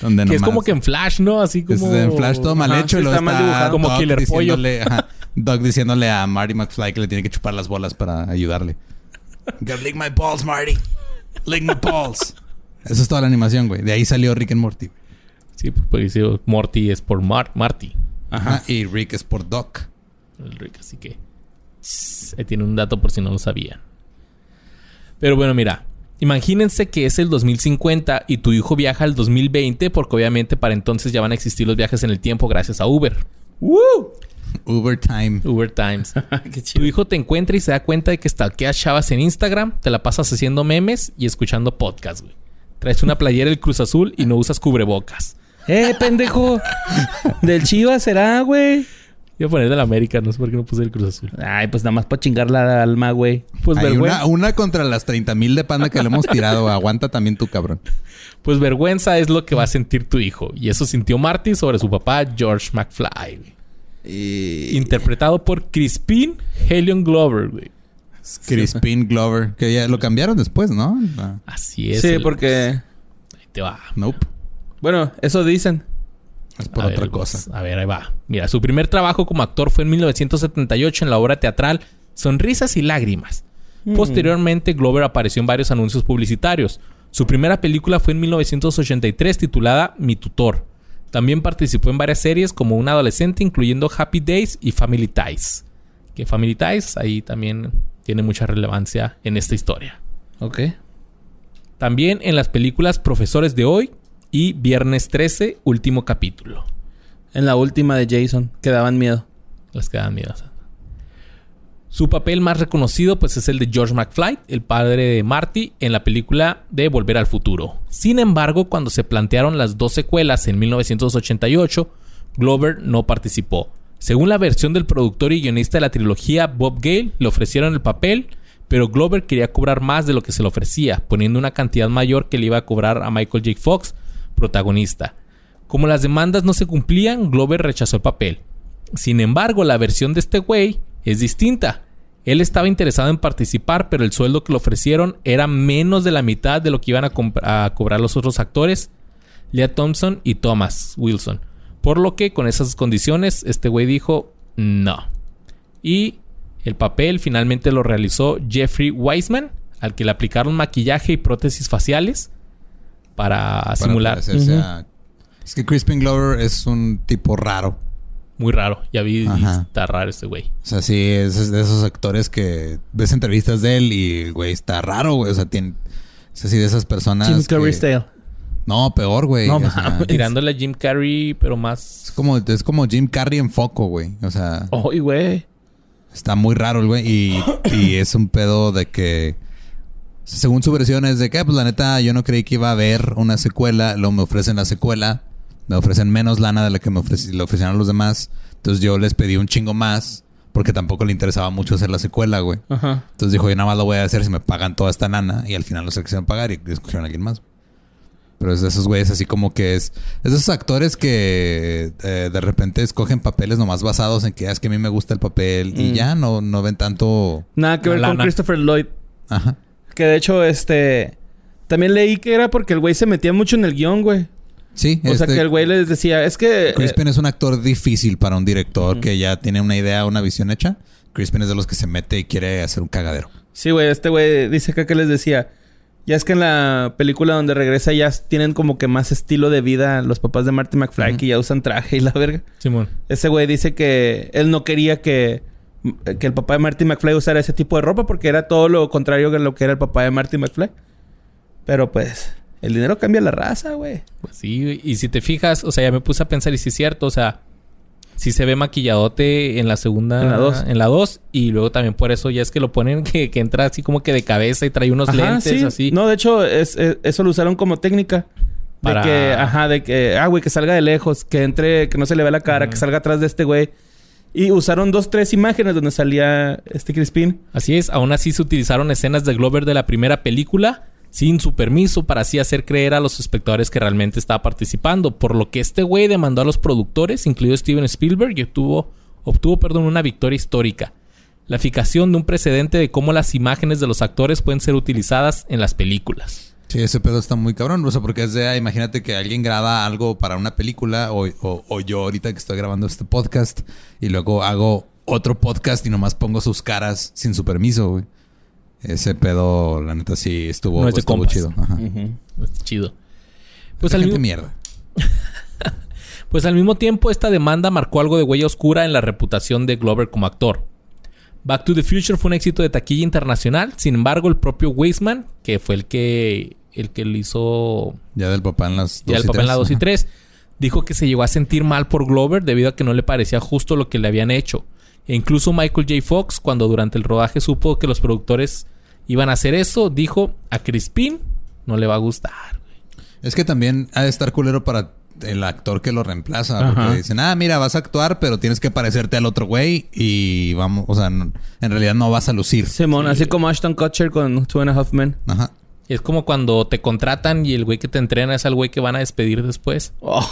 Donde que es como que en Flash, ¿no? Así es como en Flash todo mal Ajá, hecho sí y luego está mal está dibujado. Como Doc Killer Pollo. diciéndole, ajá, Doc diciéndole a Marty McFly que le tiene que chupar las bolas para ayudarle. Gotta lick my balls, Marty. Lick my balls. Eso es toda la animación, güey. De ahí salió Rick and Morty. Sí, pues dice Morty es por Mar Marty. Ajá. Y Rick es por Doc. El Rick, así que Ahí tiene un dato por si no lo sabían. Pero bueno, mira. Imagínense que es el 2050 y tu hijo viaja al 2020 porque obviamente para entonces ya van a existir los viajes en el tiempo gracias a Uber. Uber time. Uber Times. Qué Tu hijo te encuentra y se da cuenta de que stalkeas chavas en Instagram, te la pasas haciendo memes y escuchando podcasts, güey. Traes una playera del Cruz Azul y no usas cubrebocas. ¡Eh, pendejo! Del Chivas será, güey. Iba a poner del América, no sé por qué no puse el Cruz Azul. Ay, pues nada más para chingar la alma, güey. Pues, Hay vergüenza, una, una contra las 30 mil de panda que le hemos tirado. Aguanta también tu cabrón. pues vergüenza es lo que va a sentir tu hijo. Y eso sintió Marty sobre su papá, George McFly. güey. Y... Interpretado por Crispin Helion Glover, güey. Crispin Glover. Que ya lo cambiaron después, ¿no? Ah, Así es. Sí, el- porque... Ahí te va. nope. Bueno, eso dicen. Es por A otra ver, cosa. pues, a ver, ahí va. Mira, su primer trabajo como actor fue en 1978 en la obra teatral Sonrisas y Lágrimas. Posteriormente, Glover apareció en varios anuncios publicitarios. Su primera película fue en 1983 titulada Mi Tutor. También participó en varias series como un adolescente, incluyendo Happy Days y Family Ties. Que Family Ties ahí también tiene mucha relevancia en esta historia. Ok. También en las películas Profesores de Hoy y Viernes 13, último capítulo. En la última de Jason, que daban miedo. Las que miedo. Su papel más reconocido pues es el de George McFly, el padre de Marty, en la película de Volver al Futuro. Sin embargo, cuando se plantearon las dos secuelas en 1988, Glover no participó. Según la versión del productor y guionista de la trilogía, Bob Gale le ofrecieron el papel, pero Glover quería cobrar más de lo que se le ofrecía, poniendo una cantidad mayor que le iba a cobrar a Michael J. Fox, protagonista. Como las demandas no se cumplían, Glover rechazó el papel. Sin embargo, la versión de este güey es distinta. Él estaba interesado en participar, pero el sueldo que le ofrecieron era menos de la mitad de lo que iban a, cobrar los otros actores, Leah Thompson y Thomas Wilson. Por lo que con esas condiciones, este güey dijo no. Y el papel finalmente lo realizó Jeffrey Weisman, al que le aplicaron maquillaje y prótesis faciales para, Para simular. Es que Crispin Glover es un tipo raro. Muy raro. Ya vi, Ajá. está raro este güey. O sea, sí, es de esos actores que ves entrevistas de él y, güey, está raro, güey. O sea, tiene... Es así de esas personas Jim que- Carrey style. No, peor, güey. No O sea, mames. Tirándole a Jim Carrey, pero más. es como, es como Jim Carrey en foco, güey. O sea, Ay, güey. está muy raro el güey. Y, y es un pedo de que... Según su versión es de que, pues la neta, yo no creí que iba a haber una secuela. Luego me ofrecen la secuela. Me ofrecen menos lana de la que me ofreci- le ofrecieron a los demás. Entonces yo les pedí un chingo más. Porque tampoco le interesaba mucho hacer la secuela, güey. Ajá. Entonces dijo, yo nada más lo voy a hacer si me pagan toda esta lana. Y al final no se quisieron pagar y escogieron a alguien más. Pero es de esos güeyes así como que es... Es de esos actores que eh, de repente escogen papeles nomás basados en que "Ah, es que a mí me gusta el papel. Y Mm. ya no, no ven tanto... Nada que ver con. Christopher Lloyd. Ajá. Que de hecho, este... También leí que era porque el güey se metía mucho en el guion, güey. Sí, O sea, este, que el güey les decía... Es que... eh, Crispin es un actor difícil para un director que ya tiene una idea, una visión hecha. Crispin es de los que se mete y quiere hacer un cagadero. Sí, güey. Este güey dice acá que les decía... Ya es que en la película donde regresa ya tienen como que más estilo de vida los papás de Marty McFly Ujú. que ya usan traje y la verga. Simón. Ese güey dice que él no quería que, que el papá de Marty McFly usara ese tipo de ropa porque era todo lo contrario que lo que era el papá de Marty McFly. Pero pues, el dinero cambia la raza, güey. Pues sí, y si te fijas, o sea, ya me puse a pensar y sí es cierto, o sea, sí se ve maquilladote en la segunda. En la dos. En la 2. Y luego también por eso ya es que lo ponen que, que entra así como que de cabeza y trae unos lentes sí. así. No, de hecho, es, es- eso lo usaron como técnica. De Para- que, ajá, de que, ah, güey, que salga de lejos, que entre, que no se le vea la cara, Ajá. que salga atrás de este güey. Y usaron dos, tres imágenes donde salía este Crispin. Así es, aún así se utilizaron escenas de Glover de la primera película sin su permiso para así hacer creer a los espectadores que realmente estaba participando, por lo que este güey demandó a los productores, incluido Steven Spielberg, y obtuvo, obtuvo perdón, una victoria histórica. La fijación de un precedente de cómo las imágenes de los actores pueden ser utilizadas en las películas. Sí, ese pedo está muy cabrón. O sea, porque es de, imagínate que alguien graba algo para una película o, o- o yo ahorita que estoy grabando este podcast y luego hago otro podcast y nomás pongo sus caras sin su permiso, güey. Ese pedo, la neta, sí estuvo, No es estuvo chido. Ajá. Está chido. Pues al, mierda. pues al mismo tiempo, esta demanda marcó algo de huella oscura en la reputación de Glover como actor. Back to the Future fue un éxito de taquilla internacional. Sin embargo, el propio Weisman, que fue el que el que le hizo Ya del papá en las ya el y papel en la tres. 2 y Ajá. 3, dijo que se llegó a sentir mal por Glover debido a que no le parecía justo lo que le habían hecho. E incluso Michael J. Fox, cuando durante el rodaje supo que los productores iban a hacer eso, dijo a Crispin no le va a gustar. Es que también ha de estar culero para el actor que lo reemplaza. Ajá. Porque dicen, ah, mira, vas a actuar, pero tienes que parecerte al otro güey. Y vamos, o sea, no- en realidad no vas a lucir. Simón, así como Ashton Kutcher con Two and a Half Men. Ajá. Es como cuando te contratan y el güey que te entrena es el güey que van a despedir después. Oh,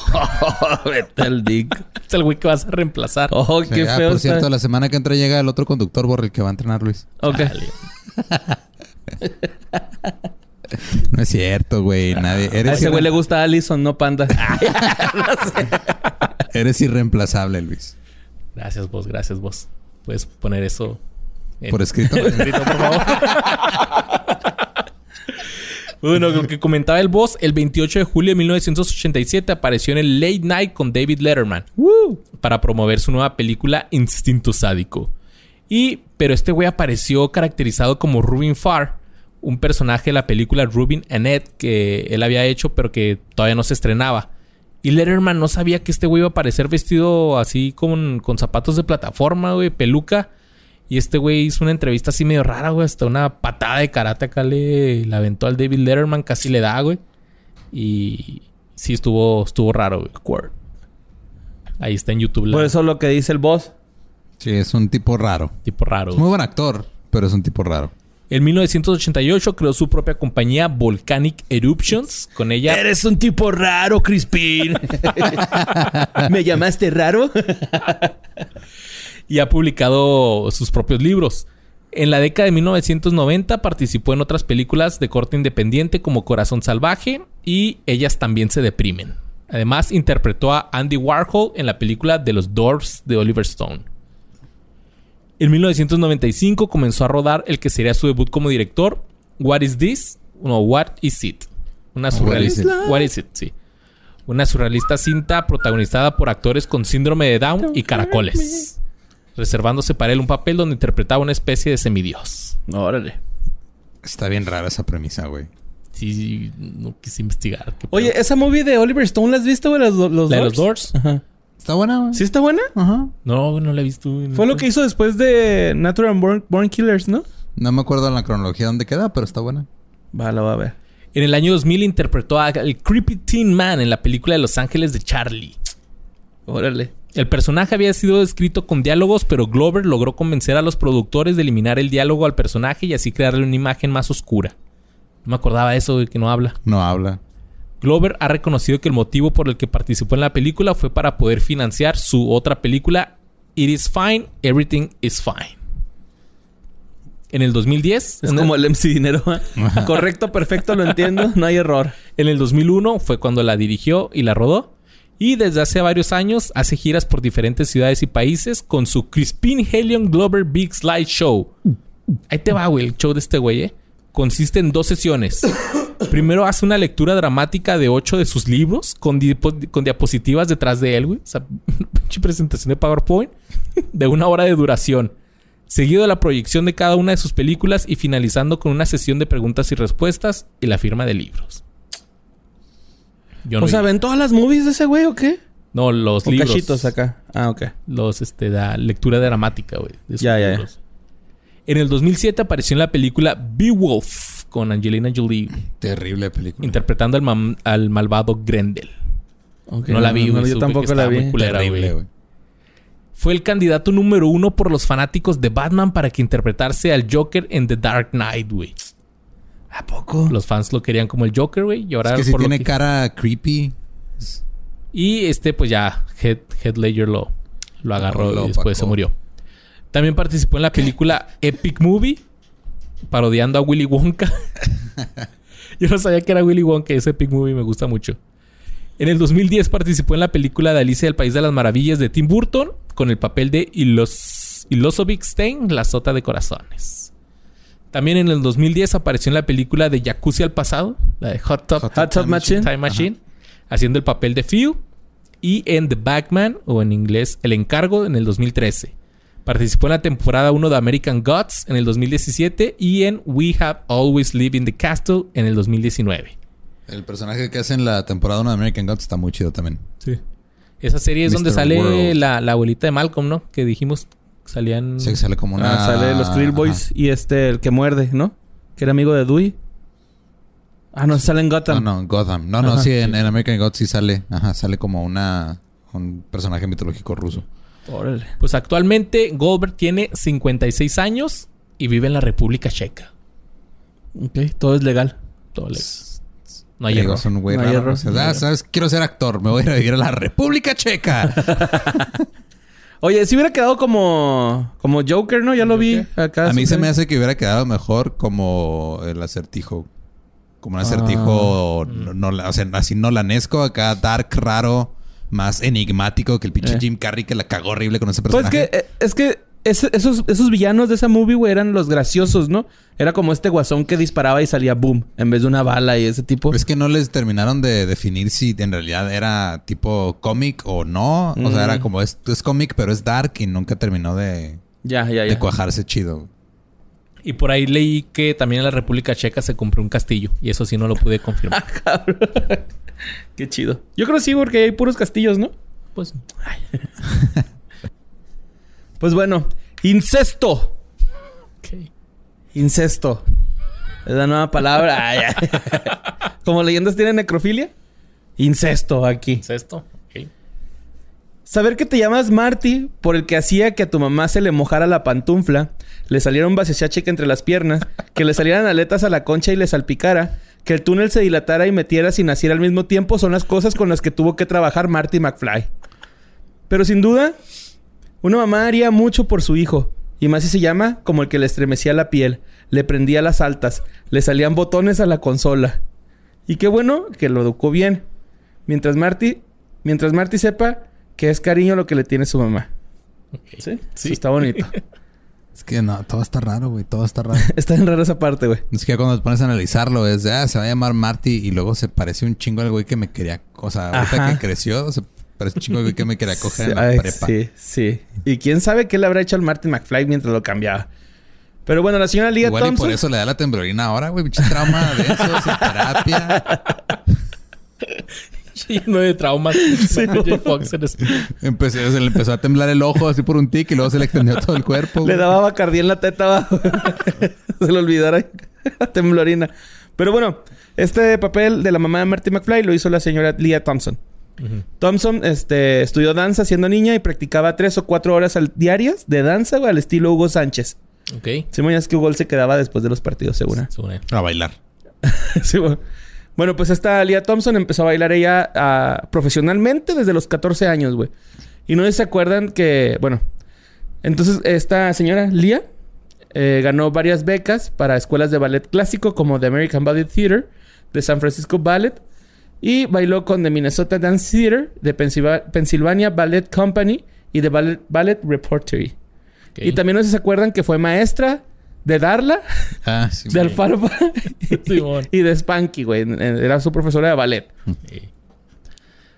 vete al dick. Es el güey que vas a reemplazar. Oh, Sí, qué ah, feo por está. cierto, la semana que entra llega el otro conductor, Borre, el que va a entrenar Luis. Ok. No es cierto, güey. Nadie. A ese güey le gusta Allison, no Panda. eres irreemplazable, Luis. Gracias vos, gracias vos. Puedes poner eso en- Por escrito. escrito, por favor. Bueno, lo que comentaba el boss, el 28 de julio de 1987 apareció en el Late Night con David Letterman para promover su nueva película Instinto Sádico. Y, pero este güey apareció caracterizado como Rubin Farr, un personaje de la película Rubin Annette que él había hecho, pero que todavía no se estrenaba. Y Letterman no sabía que este güey iba a aparecer vestido así con, con zapatos de plataforma, güey, peluca. Y este güey hizo una entrevista así medio rara, güey. Hasta una patada de karate acá le, le aventó al David Letterman. Casi le da, güey. Y sí estuvo, estuvo raro, güey. Ahí está en YouTube. la- Por eso lo que dice el boss. Sí, es un tipo raro. Tipo raro. Es muy buen actor, pero es un tipo raro. En 1988 creó su propia compañía Volcanic Eruptions. Con ella Eres un tipo raro, Crispin. ¿Me llamaste raro? y ha publicado sus propios libros. En la década de 1990 participó en otras películas de corte independiente como Corazón Salvaje y Ellas también se deprimen. Además interpretó a Andy Warhol en la película de los Doors de Oliver Stone. En 1995 comenzó a rodar el que sería su debut como director, What is This? No, What is It? Una surrealista. is? What is it? Sí. Una surrealista cinta protagonizada por actores con síndrome de Down y caracoles. Reservándose para él un papel donde interpretaba una especie de semidios. Órale. Está bien rara esa premisa, güey. Sí, no quise investigar. Oye, esa movie de Oliver Stone, ¿la has visto, güey? Los, los ¿La de Doors? los Doors? Ajá. Está buena. ¿Sí está buena? Ajá. No, no la he visto. Fue lo que hizo después de Natural Born, Born Killers, ¿no? No me acuerdo en la cronología dónde queda, pero está buena. Va, la va a ver. En el año 2000 interpretó al Creepy Teen Man en la película de Los Ángeles de Charlie. Órale. El personaje había sido escrito con diálogos, pero Glover logró convencer a los productores de eliminar el diálogo al personaje y así crearle una imagen más oscura. No me acordaba de eso, de que no habla. No habla. Glover ha reconocido que el motivo por el que participó en la película fue para poder financiar su otra película, It is Fine, Everything is Fine. En el 2010, Es como el, el MC Dinero. ¿eh? Correcto, perfecto, lo entiendo. No hay error. en el 2001 fue cuando la dirigió y la rodó. Y desde hace varios años hace giras por diferentes ciudades y países con su Crispin Helion Glover Big Slide Show. Ahí te va, güey, el show de este güey, ¿eh? Consiste en dos sesiones. Primero hace una lectura dramática de ocho de sus libros con, dipo- con diapositivas detrás de él, güey. O sea, pinche presentación de PowerPoint de una hora de duración. Seguido de la proyección de cada una de sus películas y finalizando con una sesión de preguntas y respuestas y la firma de libros. Yo no, O sea, ¿ven todas las movies de ese güey o qué? no, los O libros. cachitos acá. Ah, ok. Los, este, da lectura dramática, güey. Ya, ya, ya. En el 2007 apareció en la película Beowulf con Angelina Jolie, Terrible película. interpretando al, mam- al malvado Grendel. No la vi, yo tampoco la vi. culera, Terrible, güey. Fue el candidato número uno por los fanáticos de Batman para que interpretase al Joker en The Dark Knight, güey. ¿A poco? Los fans lo querían como el Joker, güey. Y ahora Es que si por tiene que- cara creepy. Y este, pues ya, Head, Heath Ledger lo, lo agarró Lo y después opacó. se murió. También participó en la película Epic Movie, parodiando a Willy Wonka. Yo no sabía que era Willy Wonka, ese Epic Movie me gusta mucho. En el 2010 participó en la película de Alicia del País de las Maravillas de Tim Burton con el papel de Ilos, Ilosovic Stein, la sota de corazones. También en el 2010 apareció en la película de Jacuzzi al pasado, la de Hot Tub, Hot Machine. Time Machine, haciendo el papel de Phil. Y en The Backman, o en inglés El Encargo, en el 2013. Participó en la temporada 1 de American Gods en el 2017 y en We Have Always Lived in the Castle en el 2019. El personaje que hace en la temporada 1 de American Gods está muy chido también. Sí. Esa serie es Mr. donde sale la, la abuelita de Malcolm, ¿no? Que dijimos salían... Sí, que sale como una... Ah, sale los Krill Boys Ajá. y este, el que muerde, ¿no? Que era amigo de Dewey. Ah, no, sale en Gotham. No, no, Gotham. No, no, sí, en, en American Gods sí sale. Ajá, sale como una... Un personaje mitológico ruso. Órale. Pues actualmente Goldberg tiene 56 años y vive en la República Checa. Ok, todo es legal. Todo le- No hay Digo, error. es un güey No hay raro. error. O sea, No hay ah. Quiero ser actor. Me voy a ir a vivir a la República Checa. Oye, si hubiera quedado como, como Joker, ¿no? Ya lo vi acá. a mí se me hace que hubiera quedado mejor como el acertijo. Como un acertijo, Ah. no, no- o sea, así nolanesco, acá dark, raro, más enigmático que el pinche Eh. Jim Carrey que la cagó horrible con ese Pues personaje. es que, eh, es que esos, esos villanos de esa movie, güey, eran los graciosos, ¿no? Era como este guasón que disparaba y salía boom, en vez de una bala y ese tipo. Es que no les terminaron de definir si en realidad era tipo cómic o no. O sea, era Mm. como es, es cómic, pero es dark y nunca terminó de, Ya, ya, de cuajarse chido. Y por ahí leí que también en la República Checa se compró un castillo. Y eso sí no lo pude confirmar. Qué chido. Yo creo que sí, porque hay puros castillos, ¿no? pues Pues bueno, incesto. Incesto. Es la nueva palabra. Como leyendas tienen necrofilia. Incesto aquí. ¿Es esto? Ok. Saber que te llamas Marty por el que hacía que a tu mamá se le mojara la pantufla, le saliera un cheque entre las piernas, que le salieran aletas a la concha y le salpicara, que el túnel se dilatara y metiera sin naciera al mismo tiempo son las cosas con las que tuvo que trabajar Marty McFly. Pero sin duda, una mamá haría mucho por su hijo, y más si se llama como el que le estremecía la piel, le prendía las altas, le salían botones a la consola. Y qué bueno que lo educó bien. Mientras Marty, mientras Marty sepa que es cariño lo que le tiene su mamá. ¿Sí? Sí. Eso está bonito. Es que no, todo está raro, güey. Todo está raro. está en rara esa parte, güey. es que cuando te pones a analizarlo, es de, ah, se va a llamar Marty y luego se parece un chingo al güey que me quería. O sea, ahorita Ajá. que creció, se parece un chingo al güey que me quería coger en la Ay, prepa. Sí, sí. Y quién sabe qué le habrá hecho al Martin McFly mientras lo cambiaba. Pero bueno, la señora Leah Igual y por eso le da la temblorina ahora, güey. Pinche trauma denso, sin terapia. Lleno de traumas. J. Fox en ese- Empecé, se le empezó a temblar el ojo así por un tic y luego se le extendió todo el cuerpo. Le güey. daba bacardí en la teta abajo. Se le olvidara la temblorina. Pero bueno, este papel de la mamá de Marty McFly lo hizo la señora Leah Thompson. Thompson este, estudió danza siendo niña y practicaba tres o cuatro horas al diarias de danza güey, al estilo Hugo Sánchez. Ok. Ya es que Hugo se quedaba después de los partidos, él. A bailar. Sí, bueno. Bueno, pues esta Leah Thompson empezó a bailar ella ah, profesionalmente desde los 14 años, güey. Y no se acuerdan que, bueno, entonces esta señora Leah eh, ganó varias becas para escuelas de ballet clásico como The American Ballet Theater, de San Francisco Ballet, y bailó con The Minnesota Dance Theater, de Pensilva- Pennsylvania Ballet Company y de Ballet, Ballet Repertory. Y también no se acuerdan que fue maestra de Darla, Ah, sí. de Simón. y de Spanky, güey. Era su profesora de ballet. Sí.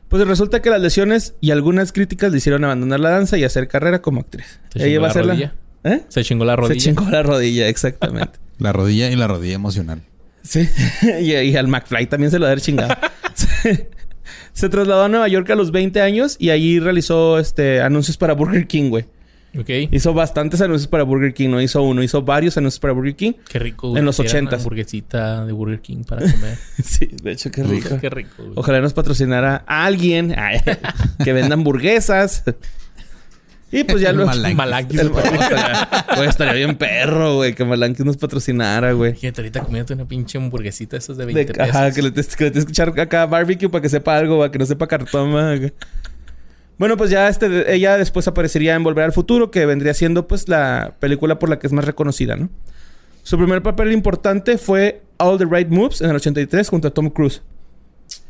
Pues resulta que las lesiones y algunas críticas le hicieron abandonar la danza y hacer carrera como actriz. Se Ella chingó iba a la ser la... rodilla. ¿Eh? Se chingó la rodilla. Se chingó la rodilla, exactamente. La rodilla y la rodilla emocional. sí. y, y al McFly también se lo ha chingado. se, se trasladó a Nueva York a los 20 años y allí realizó este anuncios para Burger King, güey. Ok. Hizo bastantes anuncios para Burger King. No hizo uno, hizo varios anuncios para Burger King. Qué rico. güey, En los que era una 80s. hamburguesita de Burger King para comer. sí, de hecho, qué rico. Qué rico. güey. Ojalá nos patrocinara a alguien ay, que venda hamburguesas. Y pues ya lo... Malanquis. Malanquis. El estaría, güey, estaría bien perro, güey, que Malanquis nos patrocinara, güey. Fíjate, ahorita comiéndote una pinche hamburguesita esos de De- 20 pesos. ajá, que le, tienes- que que echar acá barbecue para que sepa algo, para que no sepa cartón. acá. Bueno, pues ya este, ella después aparecería en Volver al Futuro, que vendría siendo pues la película por la que es más reconocida, ¿no? Su primer papel importante fue All the Right Moves en el 83 junto a Tom Cruise.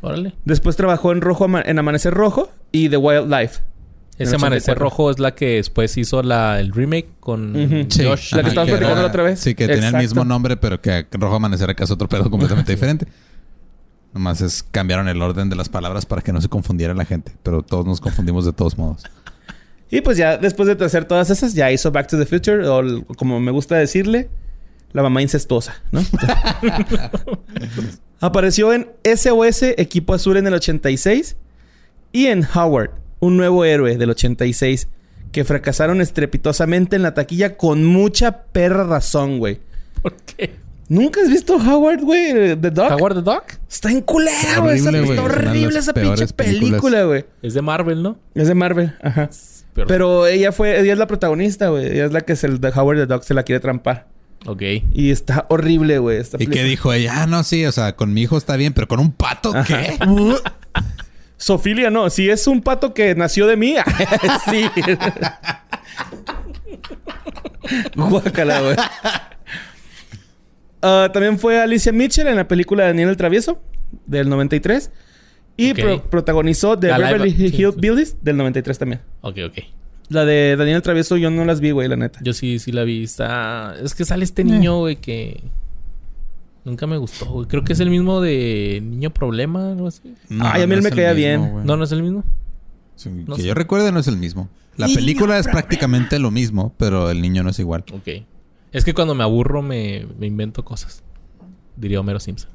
Órale. Después trabajó en Rojo Ama- en Amanecer Rojo y The Wildlife. En Ese amanecer 84. rojo es la que después hizo la, el remake con. Sí. Josh. La que que platicando la otra vez. Sí, que tenía el Exacto. mismo nombre, pero que Rojo Amanecer acá es otro pedo completamente diferente. Nomás es cambiaron el orden de las palabras para que no se confundiera la gente. Pero todos nos confundimos de todos modos. Y pues ya después de hacer todas esas, ya hizo Back to the Future, o como me gusta decirle, la mamá incestuosa, ¿no? Apareció en SOS Equipo Azul en el 86 y en Howard, un nuevo héroe del 86, que fracasaron estrepitosamente en la taquilla con mucha perra razón, güey. ¿Por qué? ¿Nunca has visto Howard, güey? The Dog. ¿Howard the Duck? Está en culera, güey. Está, Horrible, esa pinche película, güey. Es de Marvel, ¿no? Es de Marvel, ajá. Pero, Pero ella fue, ella es la protagonista, güey. Ella es la que se, de Howard the Dog se la quiere trampar. Ok. Y está horrible, güey. ¿Y qué dijo ella? Ah, no, sí, o sea, con mi hijo está bien, pero con un pato, ¿qué? Sofilia, no. Si es un pato que nació de mí, sí. Guácala, güey. Ah, también fue Alicia Mitchell en la película Daniel el Travieso del 93. Y Ok. pro- protagonizó The La Beverly sí, Hills sí. Billies del 93 también. Ok, ok. La de Daniel el Travieso yo no las vi, güey, la neta. Yo sí, sí la vi. Está... Es que sale este niño, güey, que... Nunca me gustó, güey. Creo que es el mismo de Niño Problema, algo así. No, Ay, a mí él no me caía mismo, bien. güey. No, no es el mismo. Sí, no que sé. yo recuerde no es el mismo. La película es prácticamente lo mismo, pero el niño no es igual. Ok. Es que cuando me aburro me, me invento cosas. Diría Homero Simpson.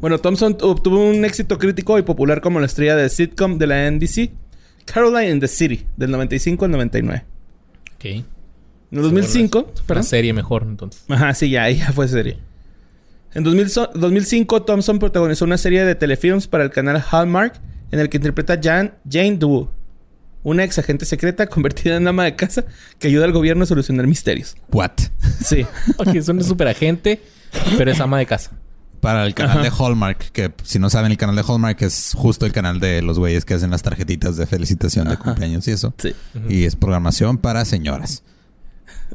Bueno, Thompson obtuvo un éxito crítico y popular como la estrella de sitcom de la NBC, Caroline in the City, del 95 al 99. Ok. En el 2005, Una perdón. serie mejor, entonces. Ajá, sí, ya, ya fue serie. En 2000 so- 2005, Thompson protagonizó una serie de telefilms para el canal Hallmark en el que interpreta a Jan, Jane Doe, una ex agente secreta convertida en ama de casa que ayuda al gobierno a solucionar misterios. What? Sí. Ok, es una super agente, pero es ama de casa. Para el canal Ajá. de Hallmark, que si no saben, el canal de Hallmark es justo el canal de los güeyes que hacen las tarjetitas de felicitación de cumpleaños y eso. Sí. Y es programación para señoras.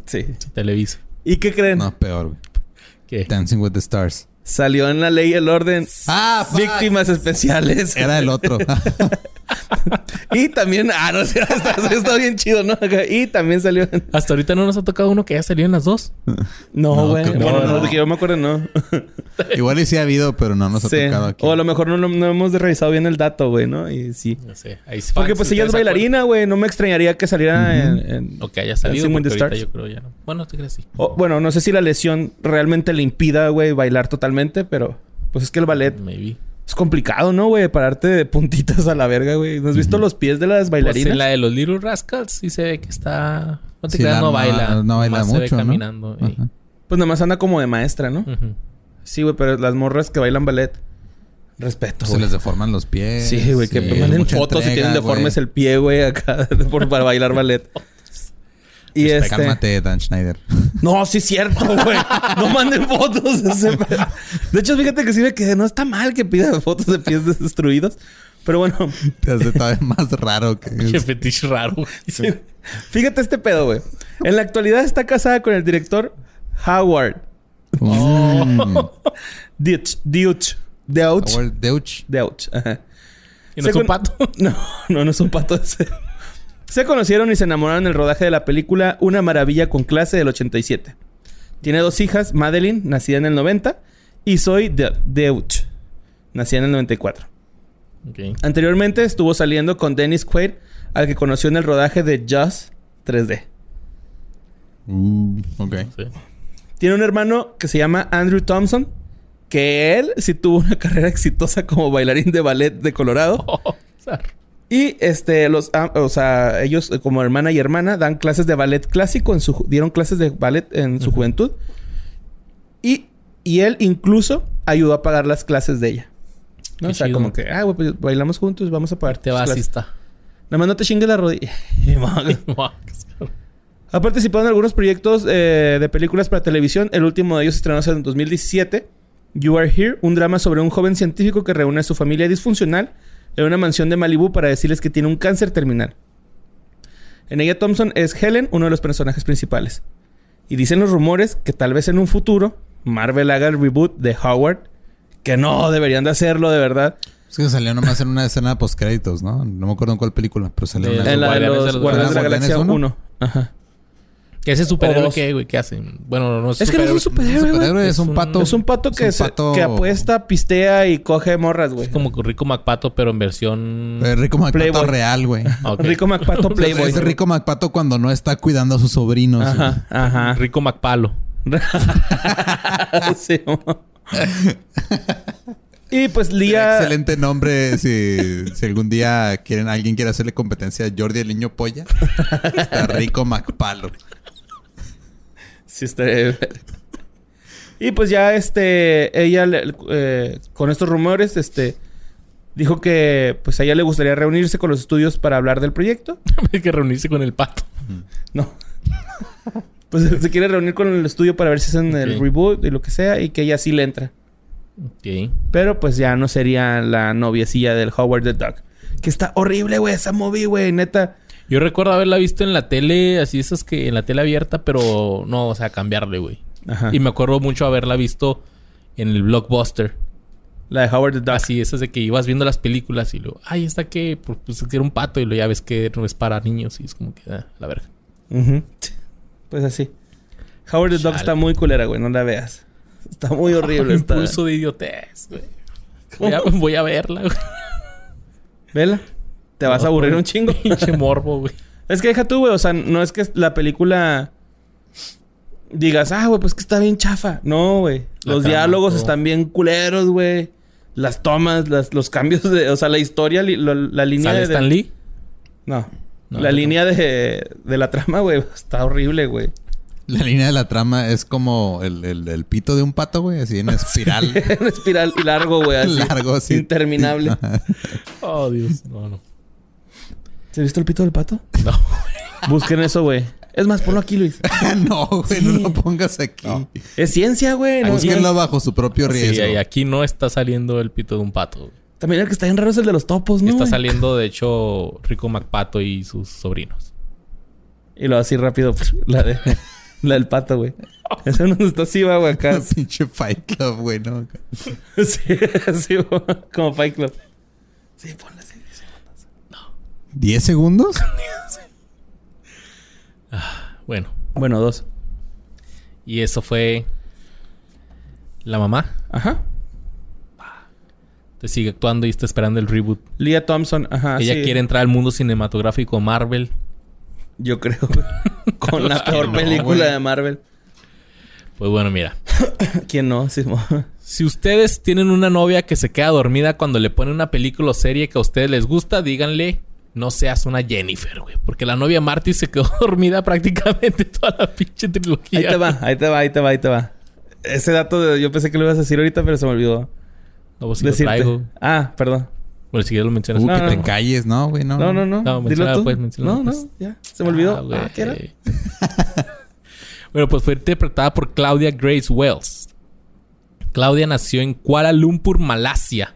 Sí. Televisa. ¿Y qué creen? No, peor, güey. ¿Qué? Dancing with the Stars. Salió en la ley el orden Ah, fuck. víctimas especiales. Era el otro. Y también, ah, no sé, está, está bien chido, ¿no? Y también salió en... Hasta ahorita no nos ha tocado uno que haya salido en las dos. No, No, güey. que bueno, no. no, de que yo me acuerdo, no. Igual y sí ha habido, pero no nos ha Sí. tocado aquí. O a lo mejor no, no, no hemos revisado bien el dato, güey, ¿no? Y sí. No sé. Ahí sí Porque pues ella es bailarina, güey. No me extrañaría que saliera en, en- acuerdan. O que haya salido. Porque ahorita yo creo ya no. Bueno, te crees sí. o, bueno, no sé si la lesión realmente le impida, güey, bailar totalmente, pero... Pues es que el ballet Maybe. Es complicado, ¿no, güey? Pararte de puntitas a la verga, güey. ¿No has visto los pies de las Pues bailarinas? en la de los Little Rascals sí se ve que está... No te Sí, creas, no baila. no baila Nomás se ve mucho, ¿no? caminando. Pues nada más anda como de maestra, ¿no? Ujú. Sí, güey, pero las morras que bailan ballet... Respeto, Se les deforman los pies. Sí, güey, que Sí, manden fotos y tienen deformes el pie, güey, acá por, para bailar ballet. Y este... Cálmate, Dan Schneider. No, sí es cierto, güey. No manden fotos. de ese De hecho, fíjate que sí me quedé. No está mal que pida fotos de pies destruidos. Pero bueno, Te hace todavía más raro que... Qué fetiche raro. güey. sí. fíjate este pedo, güey. En la actualidad está casada con el director Howard Mm. Deutsch. Deutsch. Deutsch. Deutsch. Deutsch. Ajá. ¿Y no es un pato? No, no, no es un pato ese. Se conocieron y se enamoraron en el rodaje de la película Una maravilla con clase del 87. Tiene dos hijas, Madeline, nacida en el 90, y Zoe De- Deutsch, nacida en el 94. Ok. Anteriormente estuvo saliendo con Dennis Quaid, al que conoció en el rodaje de Just 3D. Uh, ok. Sí. Tiene un hermano que se llama Andrew Thompson, que él sí tuvo una carrera exitosa como bailarín de ballet de Colorado. Oh. Y este, los, ah, o sea, ellos eh, como hermana y hermana dan clases de ballet clásico en su, dieron clases de ballet en su juventud. Y, y él incluso ayudó a pagar las clases de ella. ¿no? Qué O sea, chido. como que, ah, güey, pues bailamos juntos, vamos a pagar. Te vas y clases". está. Nada más no te chingues la rodilla. Ha participado en algunos proyectos eh, de películas para televisión. El último de ellos estrenó en 2017. You Are Here, un drama sobre un joven científico que reúne a su familia disfuncional en una mansión de Malibu para decirles que tiene un cáncer terminal. En ella Thompson es Helen, uno de los personajes principales. Y dicen los rumores que tal vez en un futuro Marvel haga el reboot de Howard, que no deberían de hacerlo de verdad. Es que salió nomás en una escena post créditos, ¿no? No me acuerdo en cuál película, pero salió De- una... En la de los de los Guardianes de la Galaxia uno. 1. Ajá. ¿Qué ese superhéroe qué, güey? ¿Qué hacen? Bueno, no es, Es que no es un superhéroe, güey. Superhéroe es un pato. Es un pato que, Es un se- pato- que apuesta, pistea y coge morras, güey. Es como Rico MacPato, pero en versión... Es Rico MacPato Playboy. real, güey. Ah. Rico MacPato Playboy. Es Rico MacPato cuando no está cuidando a sus sobrinos. güey. Ajá, ajá. Rico MacPalo. Sí, y pues Lía... Excelente nombre si, si algún día quieren alguien quiere hacerle competencia a Jordi el niño polla. Está Rico MacPalo. Sí, está... Y pues ya, este... Ella, eh, con estos rumores, este... Dijo que pues a ella le gustaría reunirse con los estudios para hablar del proyecto. Hay que reunirse con el pato. No. pues se quiere reunir con el estudio para ver si hacen el Ok. reboot y lo que sea. Y que ella sí le entra. Ok. Pero pues ya no sería la noviecilla del Howard the Duck. Que está horrible, güey, esa movie, güey, neta. Yo recuerdo haberla visto en la tele, así esas que en la tele abierta, pero no, o sea, cambiarle, güey. Ajá. Y me acuerdo mucho haberla visto en el blockbuster. La de Howard the Duck. Así, esas de que ibas viendo las películas y luego, ay, ¿esta qué? Pues, pues es que era un pato y luego ya ves que no es para niños y es como que, ah, la verga. Ujú. Pues así. Howard the Duck está muy culera, güey, no la veas. Está muy horrible. está... Impulso de idiotez, güey. Voy a, voy a verla, güey. Vela. Te vas a aburrir un chingo. Pinche morbo, güey. Es que deja tú, güey. O sea, no es que la película digas, ah, güey, pues que está bien chafa. No, güey. Los diálogos todo. están bien culeros, güey. Las tomas, las, los cambios de. O sea, la historia, li- lo- la línea ¿Sale de. Stan Lee? No. No, la no. línea de, de la trama, güey, está horrible, güey. La línea de la trama es como el, el- el pito de un pato, güey, así en espiral. en espiral y largo, güey. así. Largo, así. Interminable. Oh, Dios. No, no. ¿Se visto el pito del pato? No. Busquen eso, güey. Es más, ponlo aquí, Luis. no, güey, no lo pongas aquí. Es ciencia, güey. no- Búsquenlo bajo su propio Sí, riesgo. y aquí no está saliendo el pito de un pato. güey. También el que está bien raro es el de los topos, ¿no? está saliendo, de hecho, Rico MacPato y sus sobrinos. Y lo así rápido, la de la del pato, güey. Ese no está así, va, güey, acá. Pinche Fight Club, güey, ¿no? sí, así, como Fight Club. Sí, ponle así. ¿10 segundos? Bueno, Bueno, dos. y eso fue la mamá. Ajá. Te sigue actuando y está esperando el reboot. Leah Thompson, ajá. Ella sí. quiere entrar al mundo cinematográfico Marvel. Yo creo. Con la peor no, película de Marvel. Pues bueno, mira. ¿Quién no? Si ustedes tienen una novia que se queda dormida cuando le ponen una película o serie que a ustedes les gusta, díganle, no seas una Jennifer, güey. Porque la novia Marty se quedó dormida prácticamente toda la pinche trilogía. Ahí te va, ahí te va, ahí te va, ahí te va. Ese dato de- yo pensé que lo ibas a decir ahorita, pero se me olvidó No, pues lo traigo. Ah, perdón. Bueno, si quieres lo mencionas. Uh, No, que no, te no. calles, ¿no, güey? No, No, no, no. No, Dilo tú. pues, no, no, pues. ya. Se me olvidó. Ah, güey. Ah, ¿qué era? bueno, pues fue interpretada por Claudia Grace Wells. Claudia nació en Kuala Lumpur, Malasia.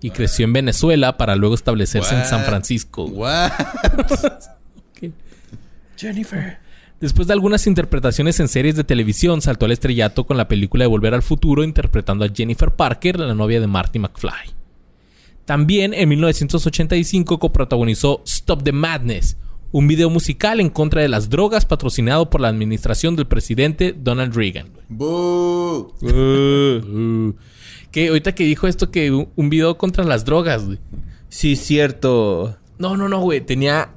Y creció en Venezuela para luego establecerse en San? Francisco. What? Jennifer. Después de algunas interpretaciones en series de televisión, saltó al estrellato con la película de Volver al Futuro, interpretando a Jennifer Parker, la novia de Marty McFly. También en 1985 coprotagonizó Stop the Madness, un video musical en contra de las drogas patrocinado por la administración del presidente Donald Reagan. Boo. Uh, que ahorita que dijo esto que un, un video contra las drogas, güey. Sí, cierto. No, no, no, güey. Tenía.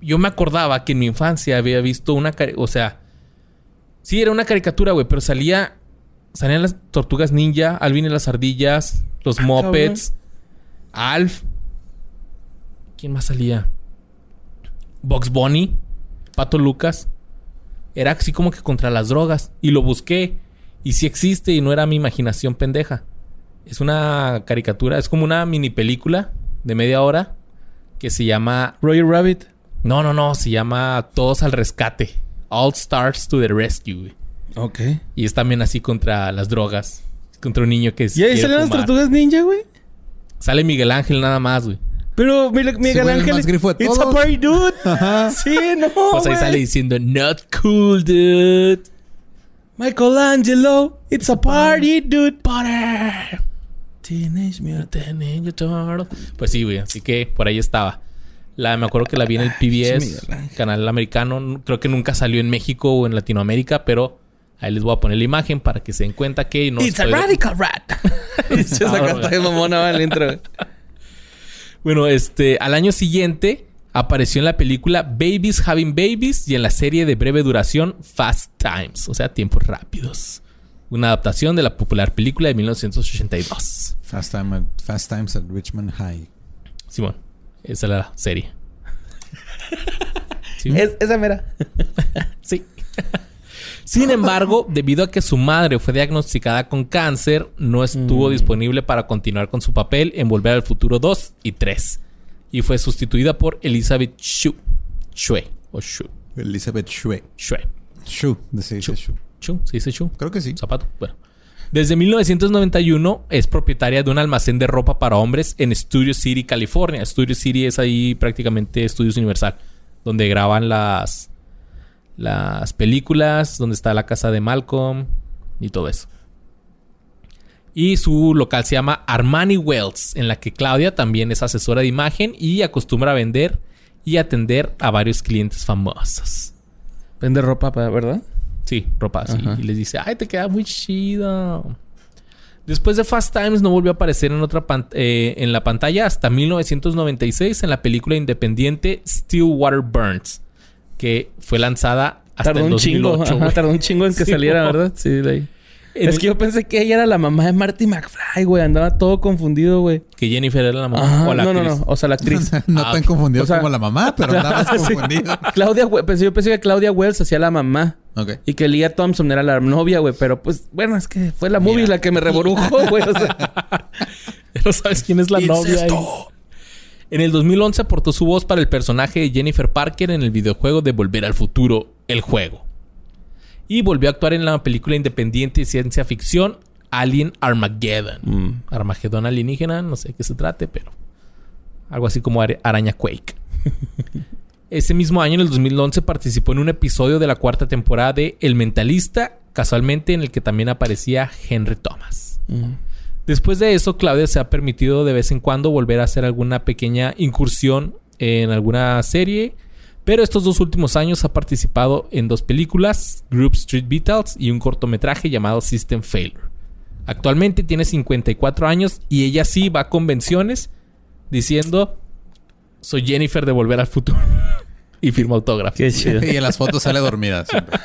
Yo me acordaba que en mi infancia había visto una. cari- O sea. Sí, era una caricatura, güey, pero salía. Salían las tortugas ninja, Alvin y las ardillas, los Ah, Muppets, Alf. ¿Quién más salía? Box Bunny, Pato Lucas. Era así como que contra las drogas. Y lo busqué. Y sí existe y no era mi imaginación pendeja. Es una caricatura, es como una mini película de media hora que se llama... Roger Rabbit. No, no, no, se llama Todos al Rescate. All Stars to the Rescue. güey. Ok. Y es también así contra las drogas. Contra un niño que... ¿Y ahí salen las tortugas ninja, güey? Sale Miguel Ángel nada más, güey. Pero Miguel, Ángel. más grifo de It's a party dude. Sí, no. Pues ahí sale diciendo, not cool, dude. Michelangelo. It's a party dude. Party. Teenage Mutant. Ninja Turtle. Pues sí, güey. Así que por ahí estaba. La, me acuerdo que la vi en el PBS, canal americano. Creo que nunca salió en México o en Latinoamérica, pero ahí les voy a poner la imagen para que se den cuenta que no It's a radical rat. Ah, mamona el intro. Bueno, este, al año siguiente apareció en la película Babies Having Babies y en la serie de breve duración Fast Times, o sea, tiempos rápidos. Una adaptación de la popular película de 1982. Fast, time at- Fast Times at Richmond High. Simón, esa es la serie. Sí. Es- esa mera. Sí. Sin embargo, debido a que su madre fue diagnosticada con cáncer, no estuvo disponible para continuar con su papel en Volver al Futuro 2 y 3. Y fue sustituida por Elizabeth Shue. Shue. O Shue. Elizabeth Shue. Shue. Shue. se dice Shue. Shue. ¿Se dice Shue? Creo que sí. Zapato. Bueno. Desde 1991 es propietaria de un almacén de ropa para hombres en Studio City, California. Studio City es ahí prácticamente Estudios Universal, donde graban las, las películas, donde está la casa de Malcolm y todo eso. Y su local se llama Armani Wells, en la que Claudia también es asesora de imagen y acostumbra a vender y atender a varios clientes famosos. Vende ropa, pa- ¿verdad? Sí, ropa así. Ajá. Y les dice, ay, te queda muy chido. Después de Fast Times no volvió a aparecer en otra eh, en la pantalla hasta 1996 en la película independiente Stillwater Burns, que fue lanzada hasta Tardó el un chingo. 2008. ajá, güey. tardó un chingo en que Sí, saliera. ¿verdad? Sí, de ahí. En es que yo pensé que ella era la mamá de Marty McFly, güey. Andaba todo confundido, güey. Que Jennifer era la mamá Ajá, o la no, no, actriz. no. O sea, la actriz. no Ah, tan confundido O sea- como la mamá, pero andabas confundido. Claudia, güey. Pensé, yo pensé que Claudia Wells hacía la mamá. Ok. Y que Leah Thompson era la novia, güey. Pero pues, bueno, es que fue la movie Mira. la que me reborujó, güey. O sea, No sabes quién es la novia. ahí. En el 2011 aportó su voz para el personaje de Jennifer Parker en el videojuego de Volver al Futuro, el juego. Y volvió a actuar en la película independiente de ciencia ficción Alien Armageddon. Mm. Armagedón alienígena, no sé de qué se trate, pero algo así como Araña Quake. Ese mismo año, en el 2011, participó en un episodio de la cuarta temporada de El Mentalista, casualmente en el que también aparecía Henry Thomas. Mm. Después de eso, Claudia se ha permitido de vez en cuando volver a hacer alguna pequeña incursión en alguna serie, pero estos dos últimos años ha participado en dos películas, Group Street Beatles y un cortometraje llamado System Failure. Actualmente tiene 54 años y ella sí va a convenciones diciendo soy Jennifer de Volver al Futuro y firma autógrafos. Qué chido. Y en las fotos sale dormida siempre.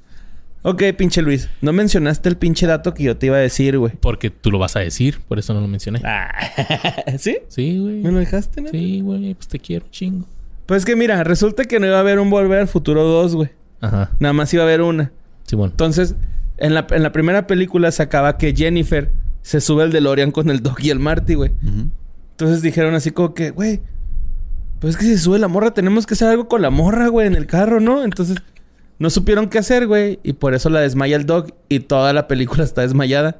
ok, pinche Luis. No mencionaste el pinche dato que yo te iba a decir, güey. Porque tú lo vas a decir, por eso no lo mencioné. Ah. ¿Sí? Sí, güey. ¿Me lo dejaste, no? Sí, güey, pues te quiero, chingo. Pues que mira, resulta que no iba a haber un Volver al Futuro 2, güey. Ajá, Nada más iba a haber una. Simón. Entonces, en la, en la primera película se acaba que Jennifer se sube al DeLorean con el Doc y el Marty, güey. Entonces dijeron así como que, güey, pues es que si se sube la morra, tenemos que hacer algo con la morra, güey, en el carro, ¿no? Entonces, no supieron qué hacer, güey. Y por eso la desmaya el Doc y toda la película está desmayada.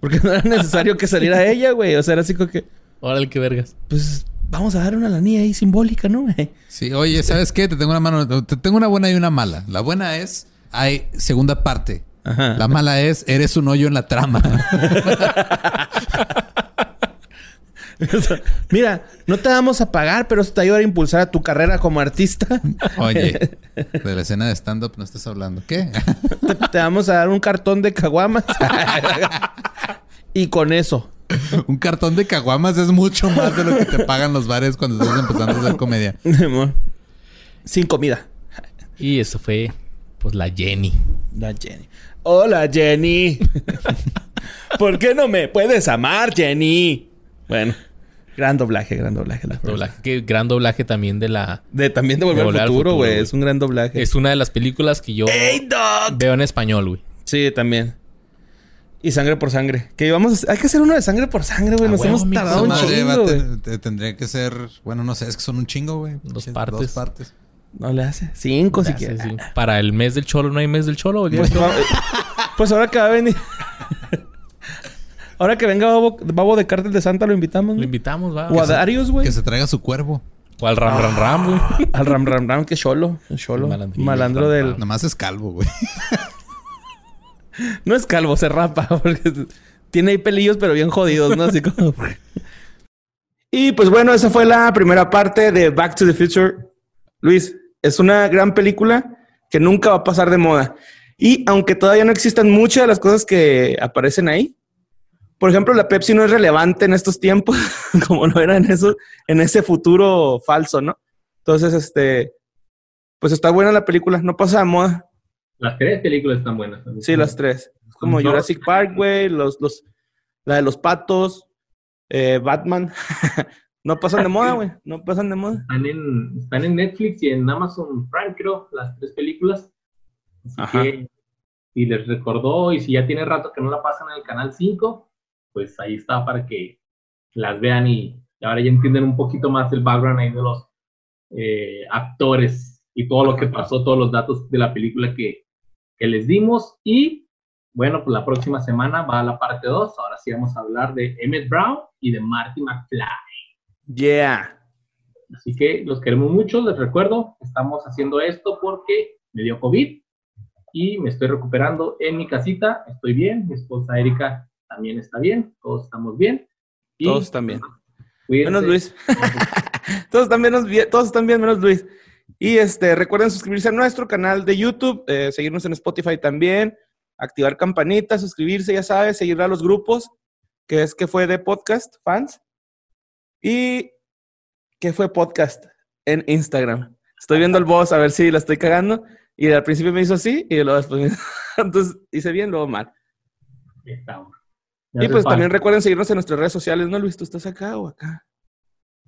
Porque no era necesario que saliera ella, güey. O sea, era así como que, Órale, qué vergas. pues vamos a dar una lanilla ahí simbólica, ¿no? Sí, oye, ¿sabes qué? Te tengo una mano, te tengo una buena y una mala. La buena es, hay segunda parte. Ajá. La mala es, eres un hoyo en la trama. Mira, no te vamos a pagar, pero eso te ayuda a impulsar a tu carrera como artista. Oye, de la escena de stand-up no estás hablando. ¿Qué? te, te vamos a dar un cartón de caguamas. Y con eso. Un cartón de caguamas es mucho más de lo que te pagan los bares cuando estás empezando a hacer comedia. Sin comida. Y eso fue, pues, la Jenny. La Jenny. Hola, Jenny. ¿Por qué no me puedes amar, Jenny? Bueno, gran doblaje, gran doblaje. la Doblaje. Que gran doblaje también de la... De también de volver, De Volver al futuro, güey. Es un gran doblaje. Es una de las películas que yo ¡Hey, veo en español, güey. Sí, también. Y sangre por sangre. Que vamos a... Hay que hacer uno de sangre por sangre, güey. Nos huevo, hemos tardado un Madre, chingo, te- güey. te- tendría que ser, bueno, no sé, es que son un chingo, güey. Dos partes. Dos partes. No le hace. Cinco si quieres. sí. Para el mes del cholo no hay mes del cholo. ¿o Pues, pues ahora que va a venir... ahora que venga Babo, Babo de Cártel de Santa, lo invitamos, Lo invitamos, va. O a Darius, güey. Que se traiga su cuervo. O al Ram Ram Ram, güey. Al Ram Ram Ram, que cholo. Cholo. Malandro Ram del... Nada más es calvo, güey. No es calvo, se rapa. Porque tiene ahí pelillos, pero bien jodidos, ¿no? Así como... Y pues bueno, esa fue la primera parte de Back to the Future. Luis, es una gran película que nunca va a pasar de moda. Y aunque todavía no existan muchas de las cosas que aparecen ahí, por ejemplo, la Pepsi no es relevante en estos tiempos, como lo era en eso, en ese futuro falso, ¿no? Entonces, este, pues está buena la película, no pasa de moda. Las tres películas están buenas. también. Sí, las tres. Como Jurassic. Park, güey, los, los, la de los patos, eh, Batman. no pasan de moda, güey. No pasan de moda. Están en, están en Netflix y en Amazon Prime, creo, las tres películas. Así Ajá. que si les recordó y si ya tiene rato que no la pasan en el canal 5, pues ahí está para que las vean y ahora ya entienden un poquito más el background ahí de los eh, actores y todo lo que pasó, todos los datos de la película que, que les dimos. Y bueno, pues la próxima semana va la parte 2. Ahora sí vamos a hablar de Emmett Brown y de Marty McFly. Yeah. Así que los queremos mucho, les recuerdo, estamos haciendo esto porque me dio COVID y me estoy recuperando en mi casita, estoy bien, mi esposa Erika también está bien, todos estamos bien. Y Todos están bien. cuídense. Menos Luis. todos, están menos bien, todos están bien, menos Luis. Y este, recuerden suscribirse a nuestro canal de YouTube, eh, seguirnos en Spotify también, activar campanita, suscribirse, ya sabes, seguir a los grupos, que es que fue de podcast, fans. Y que fue podcast en Instagram. Estoy viendo el boss a ver si la estoy cagando. Y al principio me hizo así y luego después me... Entonces hice bien, luego mal. Y pues también recuerden seguirnos en nuestras redes sociales, ¿no, Luis? ¿Tú estás acá o acá?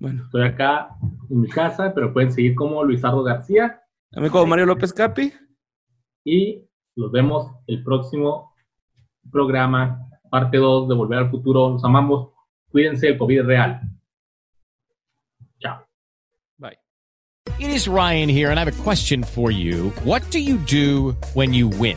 Bueno, Estoy acá en mi casa, pero pueden seguir como Luisardo García a mí como Mario López Capi. y los vemos el próximo programa, parte 2 de Volver al Futuro. Los amamos. Cuídense, el COVID es real. Chao. Bye. It is Ryan here, and I have a question for you. What do you do when you win?